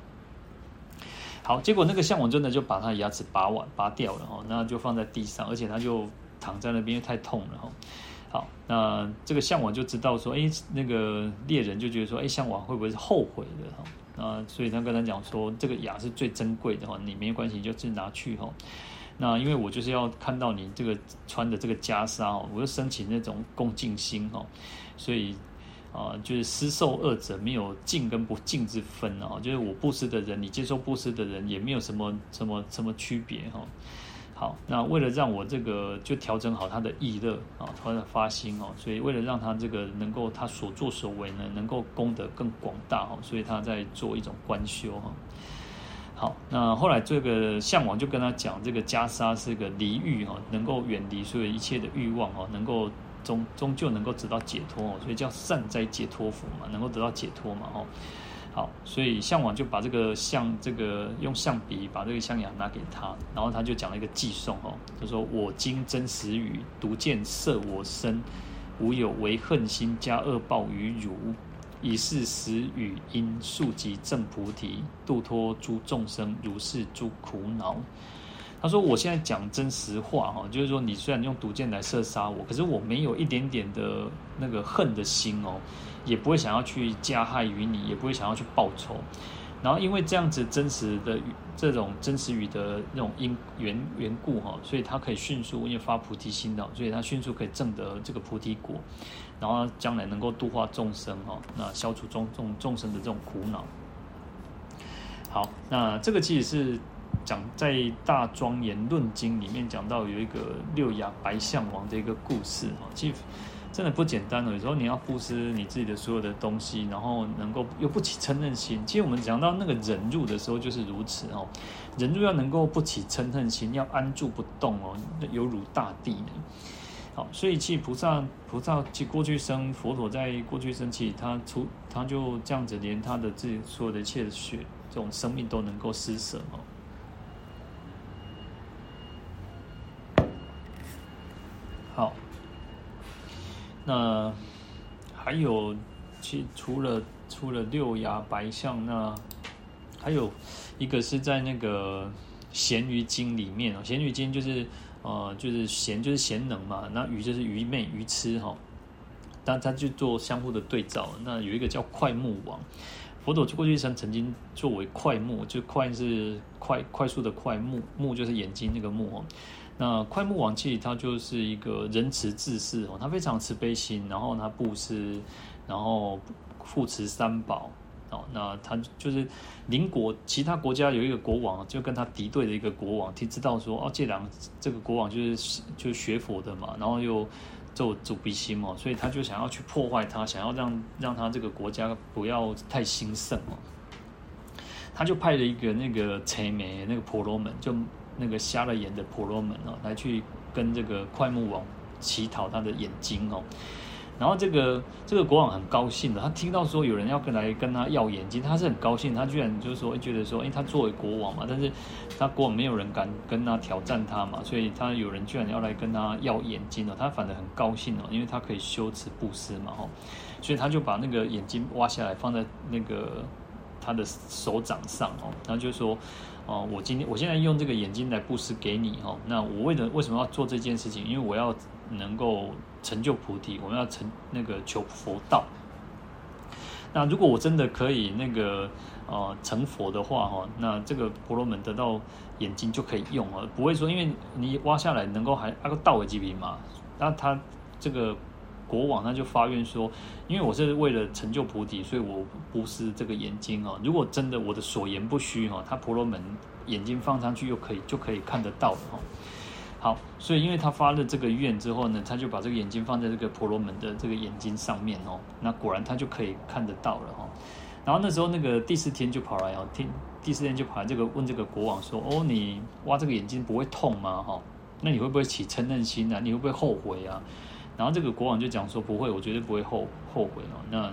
好，结果那个向王真的就把他牙齿拔完、拔掉了哈，那就放在地上，而且他就躺在那边，因为太痛了哈。好，那这个向王就知道说：“哎，那个猎人就觉得说：‘哎，向王会不会是后悔的哈？’那所以他跟他讲说：‘这个牙是最珍贵的哈，你没关系，就自己拿去哈。’那因为我就是要看到你这个穿的这个袈裟哦，我就升起那种恭敬心哦，所以啊，就是施受二者没有敬跟不敬之分哦，就是我布施的人，你接受布施的人也没有什么什么什么区别哈。好，那为了让我这个就调整好他的意乐啊，他的发心哦，所以为了让他这个能够他所作所为呢，能够功德更广大哦，所以他在做一种观修哈。好，那后来这个向王就跟他讲，这个袈裟是个离欲哈，能够远离所有一切的欲望哈，能够终终究能够得到解脱哦，所以叫善哉解脱佛嘛，能够得到解脱嘛哈。好，所以向王就把这个象，这个用象鼻把这个象牙拿给他，然后他就讲了一个偈颂哦，他说：“我今真实语，独见摄我身，无有为恨心加恶报于汝。”以是实语因，速集证菩提，度脱诸众生如是诸苦恼。他说：“我现在讲真实话哈，就是说，你虽然用毒箭来射杀我，可是我没有一点点的那个恨的心哦，也不会想要去加害于你，也不会想要去报仇。”然后因为这样子真实的这种真实语的那种因缘缘故哈，所以他可以迅速因为发菩提心的，所以他迅速可以证得这个菩提果，然后将来能够度化众生哈，那消除众众众生的这种苦恼。好，那这个其实是讲在《大庄严论经》里面讲到有一个六牙白象王的一个故事哈，其实。真的不简单了。有时候你要布施你自己的所有的东西，然后能够又不起嗔恨心。其实我们讲到那个忍辱的时候就是如此哦。忍辱要能够不起嗔恨心，要安住不动哦，犹如大地呢。好，所以其实菩萨菩萨其过去生佛陀在过去生其实他出他就这样子，连他的自己所有的一切的血这种生命都能够施舍哦。好。那还有，其除了除了六牙白象，那还有一个是在那个咸鱼经里面哦，咸鱼经就是呃就是咸就是贤能嘛，那鱼就是愚昧愚痴哈，但他就做相互的对照。那有一个叫快目王，佛陀过去生曾经作为快目，就快是快快速的快目，目就是眼睛那个目哦。那快目王其实他就是一个仁慈志士哦，他非常慈悲心，然后他布施，然后护持三宝哦。那他就是邻国其他国家有一个国王，就跟他敌对的一个国王，他知道说哦，这两这个国王就是就学佛的嘛，然后又做主比心嘛，所以他就想要去破坏他，想要让让他这个国家不要太兴盛哦。他就派了一个那个青眉那个婆罗门就。那个瞎了眼的婆罗门哦，来去跟这个快目王乞讨他的眼睛哦，然后这个这个国王很高兴的，他听到说有人要跟来跟他要眼睛，他是很高兴，他居然就是说觉得说，哎，他作为国王嘛，但是他国王没有人敢跟他挑战他嘛，所以他有人居然要来跟他要眼睛哦，他反而很高兴哦，因为他可以修持布施嘛吼，所以他就把那个眼睛挖下来放在那个他的手掌上哦，然后就说。哦，我今天我现在用这个眼睛来布施给你哦，那我为了为什么要做这件事情？因为我要能够成就菩提，我们要成那个求佛道。那如果我真的可以那个呃成佛的话哈，那这个婆罗门得到眼睛就可以用了，不会说因为你挖下来能够还那个道为几笔嘛？那他这个。国王他就发愿说，因为我是为了成就菩提，所以我不是这个眼睛哦。如果真的我的所言不虚哈，他婆罗门眼睛放上去又可以就可以看得到了哈。好，所以因为他发了这个愿之后呢，他就把这个眼睛放在这个婆罗门的这个眼睛上面哦，那果然他就可以看得到了哈。然后那时候那个第四天就跑来哦，听第四天就跑来这个问这个国王说：“哦，你挖这个眼睛不会痛吗？哈，那你会不会起嗔恨心啊？你会不会后悔啊？”然后这个国王就讲说：“不会，我绝对不会后后悔哦。”那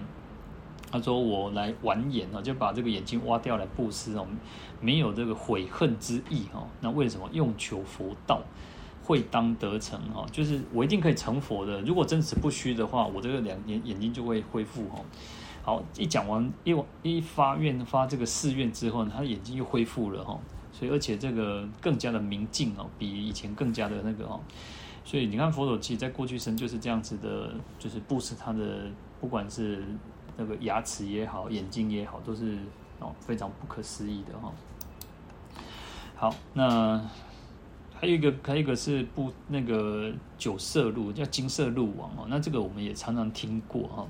他说：“我来完颜哦，就把这个眼睛挖掉来布施哦，没有这个悔恨之意哈。那为什么用求佛道？”会当得成哈，就是我一定可以成佛的。如果真实不虚的话，我这个两眼眼睛就会恢复哈。好，一讲完一一发愿发这个誓愿之后呢，他的眼睛又恢复了哈。所以而且这个更加的明净哦，比以前更加的那个哦。所以你看佛陀其实在过去生就是这样子的，就是布施他的，不管是那个牙齿也好，眼睛也好，都是哦非常不可思议的哈。好，那。还有一个，还有一个是不那个九色鹿叫金色鹿王哦，那这个我们也常常听过哈。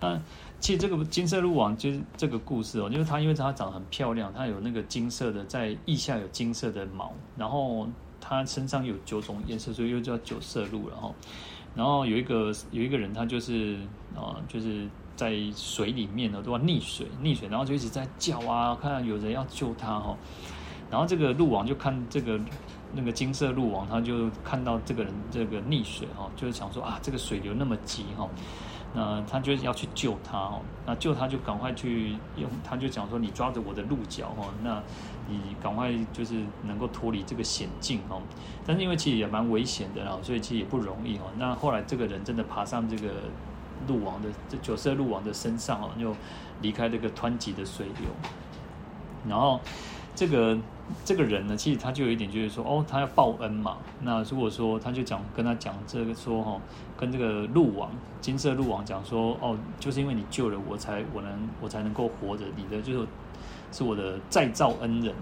那其实这个金色鹿王就是这个故事哦，就是它因为它长得很漂亮，它有那个金色的在腋下有金色的毛，然后它身上有九种颜色，所以又叫九色鹿了哈。然后有一个有一个人，他就是啊，就是在水里面呢，都要溺水溺水，然后就一直在叫啊，看到有人要救他哈。然后这个鹿王就看这个。那个金色鹿王，他就看到这个人这个溺水哈，就是想说啊，这个水流那么急哈，那他就要去救他哦，那救他就赶快去用，他就讲说，你抓着我的鹿角哦，那你赶快就是能够脱离这个险境哦。但是因为其实也蛮危险的啦，所以其实也不容易哦。那后来这个人真的爬上这个鹿王的这九色鹿王的身上哦，就离开这个湍急的水流，然后。这个这个人呢，其实他就有一点就是说，哦，他要报恩嘛。那如果说他就讲跟他讲这个说哈，跟这个鹿王金色鹿王讲说，哦，就是因为你救了我才我能我才能够活着，你的就是是我的再造恩人。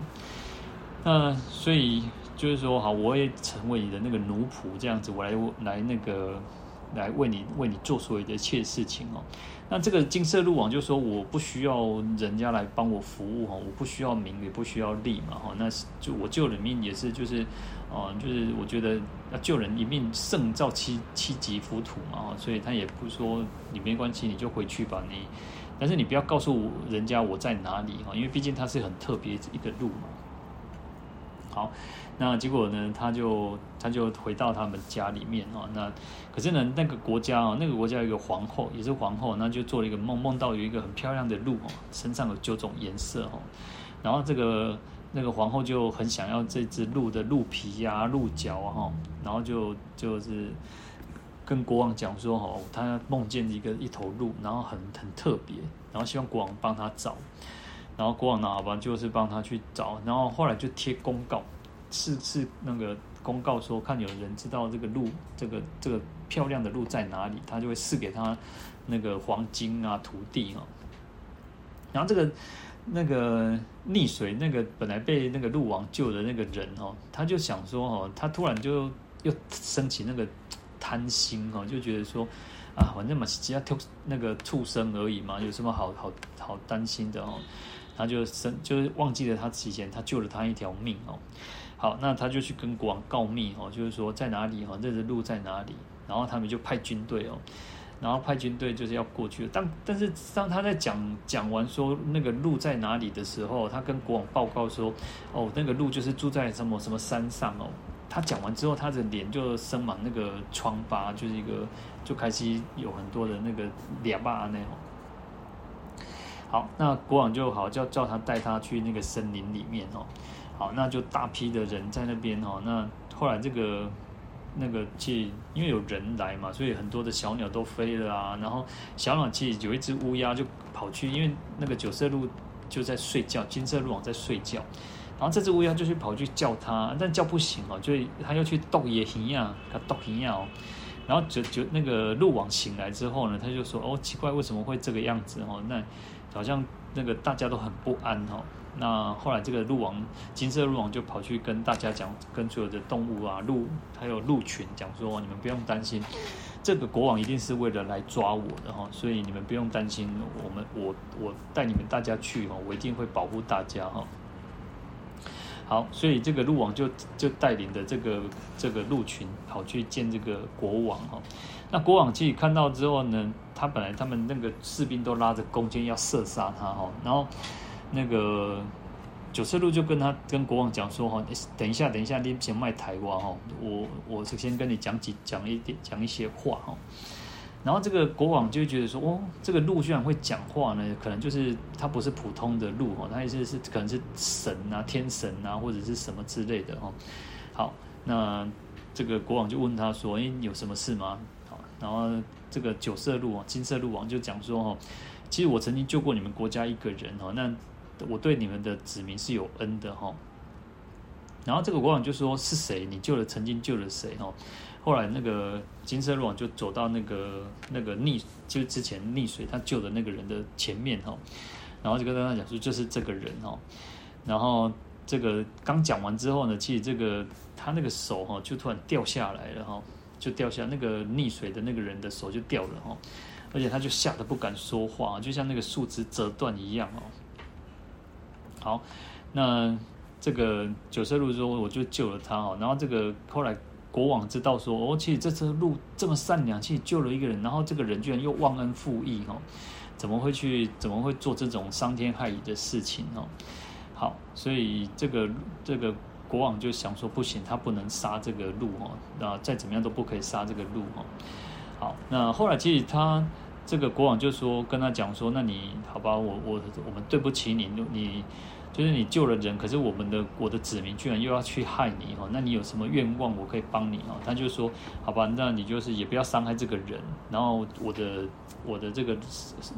那所以就是说，好，我也成为你的那个奴仆这样子，我来来那个。来为你为你做所有的一切事情哦，那这个金色鹿王就说，我不需要人家来帮我服务哈，我不需要名也不需要利嘛哈，那就我救人命也是就是，哦就是我觉得要救人一命胜造七七级浮屠嘛，所以他也不说你没关系，你就回去吧你，但是你不要告诉人家我在哪里哈，因为毕竟他是很特别一个鹿嘛。好，那结果呢？他就他就回到他们家里面哦。那可是呢，那个国家哦，那个国家有个皇后，也是皇后，那就做了一个梦，梦到有一个很漂亮的鹿哦，身上有九种颜色哦。然后这个那个皇后就很想要这只鹿的鹿皮呀、鹿角啊，然后就就是跟国王讲说哦，他梦见一个一头鹿，然后很很特别，然后希望国王帮他找。然后国王呢，好吧，就是帮他去找，然后后来就贴公告，是是那个公告说，看有人知道这个鹿，这个这个漂亮的鹿在哪里，他就会赐给他那个黄金啊、土地哦。然后这个那个溺水那个本来被那个鹿王救的那个人哦，他就想说哦，他突然就又升起那个贪心哦，就觉得说啊，反正嘛，只要那个畜生而已嘛，有什么好好好担心的哦。他就生就是忘记了他之前他救了他一条命哦，好，那他就去跟国王告密哦，就是说在哪里哈，这只鹿在哪里？然后他们就派军队哦，然后派军队就是要过去。但但是当他在讲讲完说那个鹿在哪里的时候，他跟国王报告说哦，那个鹿就是住在什么什么山上哦。他讲完之后，他的脸就生满那个疮疤，就是一个就开始有很多的那个裂疤那种。好，那国王就好叫叫他带他去那个森林里面哦。好，那就大批的人在那边哦。那后来这个那个其实因为有人来嘛，所以很多的小鸟都飞了啊。然后小鸟其实有一只乌鸦就跑去，因为那个九色鹿就在睡觉，金色鹿王在睡觉。然后这只乌鸦就去跑去叫它，但叫不醒哦，就它又去逗也一样，它逗一样哦。然后就就那个鹿王醒来之后呢，他就说：“哦，奇怪，为什么会这个样子哦？”那好像那个大家都很不安哦。那后来这个鹿王金色鹿王就跑去跟大家讲，跟所有的动物啊鹿还有鹿群讲说：“你们不用担心，这个国王一定是为了来抓我的哈，所以你们不用担心。我们我我带你们大家去哈，我一定会保护大家哈。”好，所以这个鹿王就就带领的这个这个鹿群跑去见这个国王哈。那国王其实看到之后呢，他本来他们那个士兵都拉着弓箭要射杀他哈，然后那个九色鹿就跟他跟国王讲说哈，等一下等一下，你先卖台湾哈，我我是先跟你讲几讲一点讲一些话哈。然后这个国王就觉得说，哦，这个鹿居然会讲话呢，可能就是它不是普通的鹿哈，它意思是可能是神啊、天神啊，或者是什么之类的哈。好，那这个国王就问他说，哎，有什么事吗？然后这个九色鹿啊，金色鹿王就讲说哈，其实我曾经救过你们国家一个人哈，那我对你们的子民是有恩的哈。然后这个国王就说，是谁？你救了曾经救了谁哈？后来那个金色鹿王就走到那个那个溺，就之前溺水他救的那个人的前面哈，然后就跟他讲说，就是这个人哈。然后这个刚讲完之后呢，其实这个他那个手哈就突然掉下来了哈。就掉下那个溺水的那个人的手就掉了哈，而且他就吓得不敢说话，就像那个树枝折断一样哦。好，那这个九色鹿说我就救了他哈，然后这个后来国王知道说哦，其实这只鹿这么善良，其实救了一个人，然后这个人居然又忘恩负义哈，怎么会去怎么会做这种伤天害理的事情哦？好，所以这个这个。国王就想说不行，他不能杀这个鹿哦，那再怎么样都不可以杀这个鹿哦。好，那后来其实他这个国王就说跟他讲说，那你好吧，我我我们对不起你，你就是你救了人，可是我们的我的子民居然又要去害你哦，那你有什么愿望我可以帮你哦？他就说好吧，那你就是也不要伤害这个人，然后我的我的这个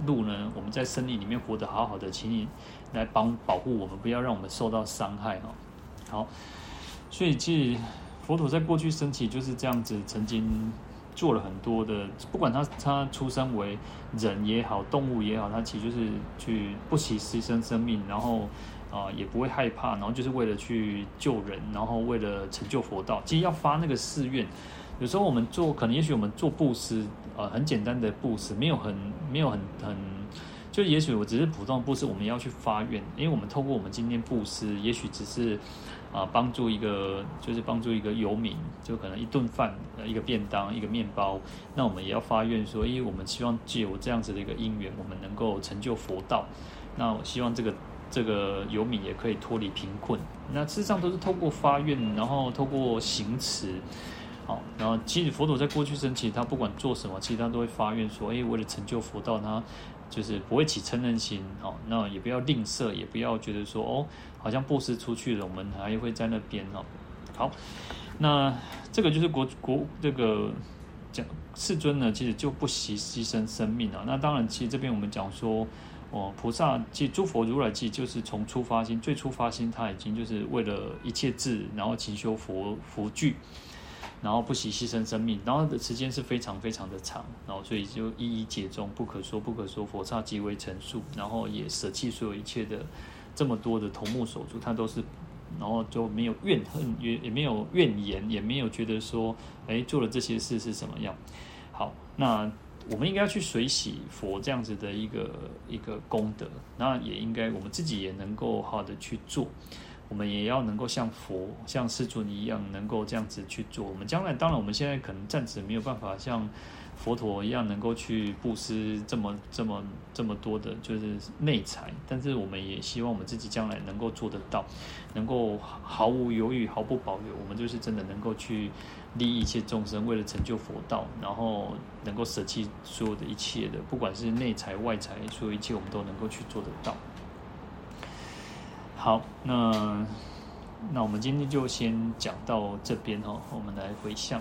路呢，我们在森林里面活得好好的，请你来帮保护我们，不要让我们受到伤害哦。好，所以其实佛陀在过去生起就是这样子，曾经做了很多的，不管他他出生为人也好，动物也好，他其实就是去不惜牺牲生命，然后啊、也不会害怕，然后就是为了去救人，然后为了成就佛道。其实要发那个誓愿，有时候我们做，可能也许我们做布施，呃，很简单的布施，没有很没有很很。就也许我只是普通布施，我们要去发愿，因为我们透过我们今天布施，也许只是啊帮助一个，就是帮助一个游民，就可能一顿饭、一个便当、一个面包，那我们也要发愿说，因为我们希望借由这样子的一个因缘，我们能够成就佛道。那我希望这个这个游民也可以脱离贫困。那事实上都是透过发愿，然后透过行持，好，然后其实佛陀在过去生，其实他不管做什么，其实他都会发愿说，哎，为了成就佛道，他。就是不会起嗔恨心，好，那也不要吝啬，也不要觉得说哦，好像布施出去了，我们还会在那边哦。好，那这个就是国国这个讲世尊呢，其实就不惜牺牲生命啊。那当然，其实这边我们讲说，哦，菩萨即诸佛如来，即就是从初发心，最初发心，他已经就是为了一切智，然后勤修佛佛具。然后不惜牺牲生命，然后的时间是非常非常的长，然后所以就一一解中，不可说不可说，佛刹即为成数，然后也舍弃所有一切的这么多的头目手足，他都是，然后就没有怨恨，也也没有怨言，也没有觉得说，哎，做了这些事是什么样。好，那我们应该要去随喜佛这样子的一个一个功德，那也应该我们自己也能够好的去做。我们也要能够像佛、像世尊一样，能够这样子去做。我们将来，当然，我们现在可能暂时没有办法像佛陀一样，能够去布施这么、这么、这么多的，就是内财。但是，我们也希望我们自己将来能够做得到，能够毫无犹豫、毫不保留。我们就是真的能够去利益一切众生，为了成就佛道，然后能够舍弃所有的一切的，不管是内财、外财，所有一切，我们都能够去做得到。好，那那我们今天就先讲到这边哦。我们来回向，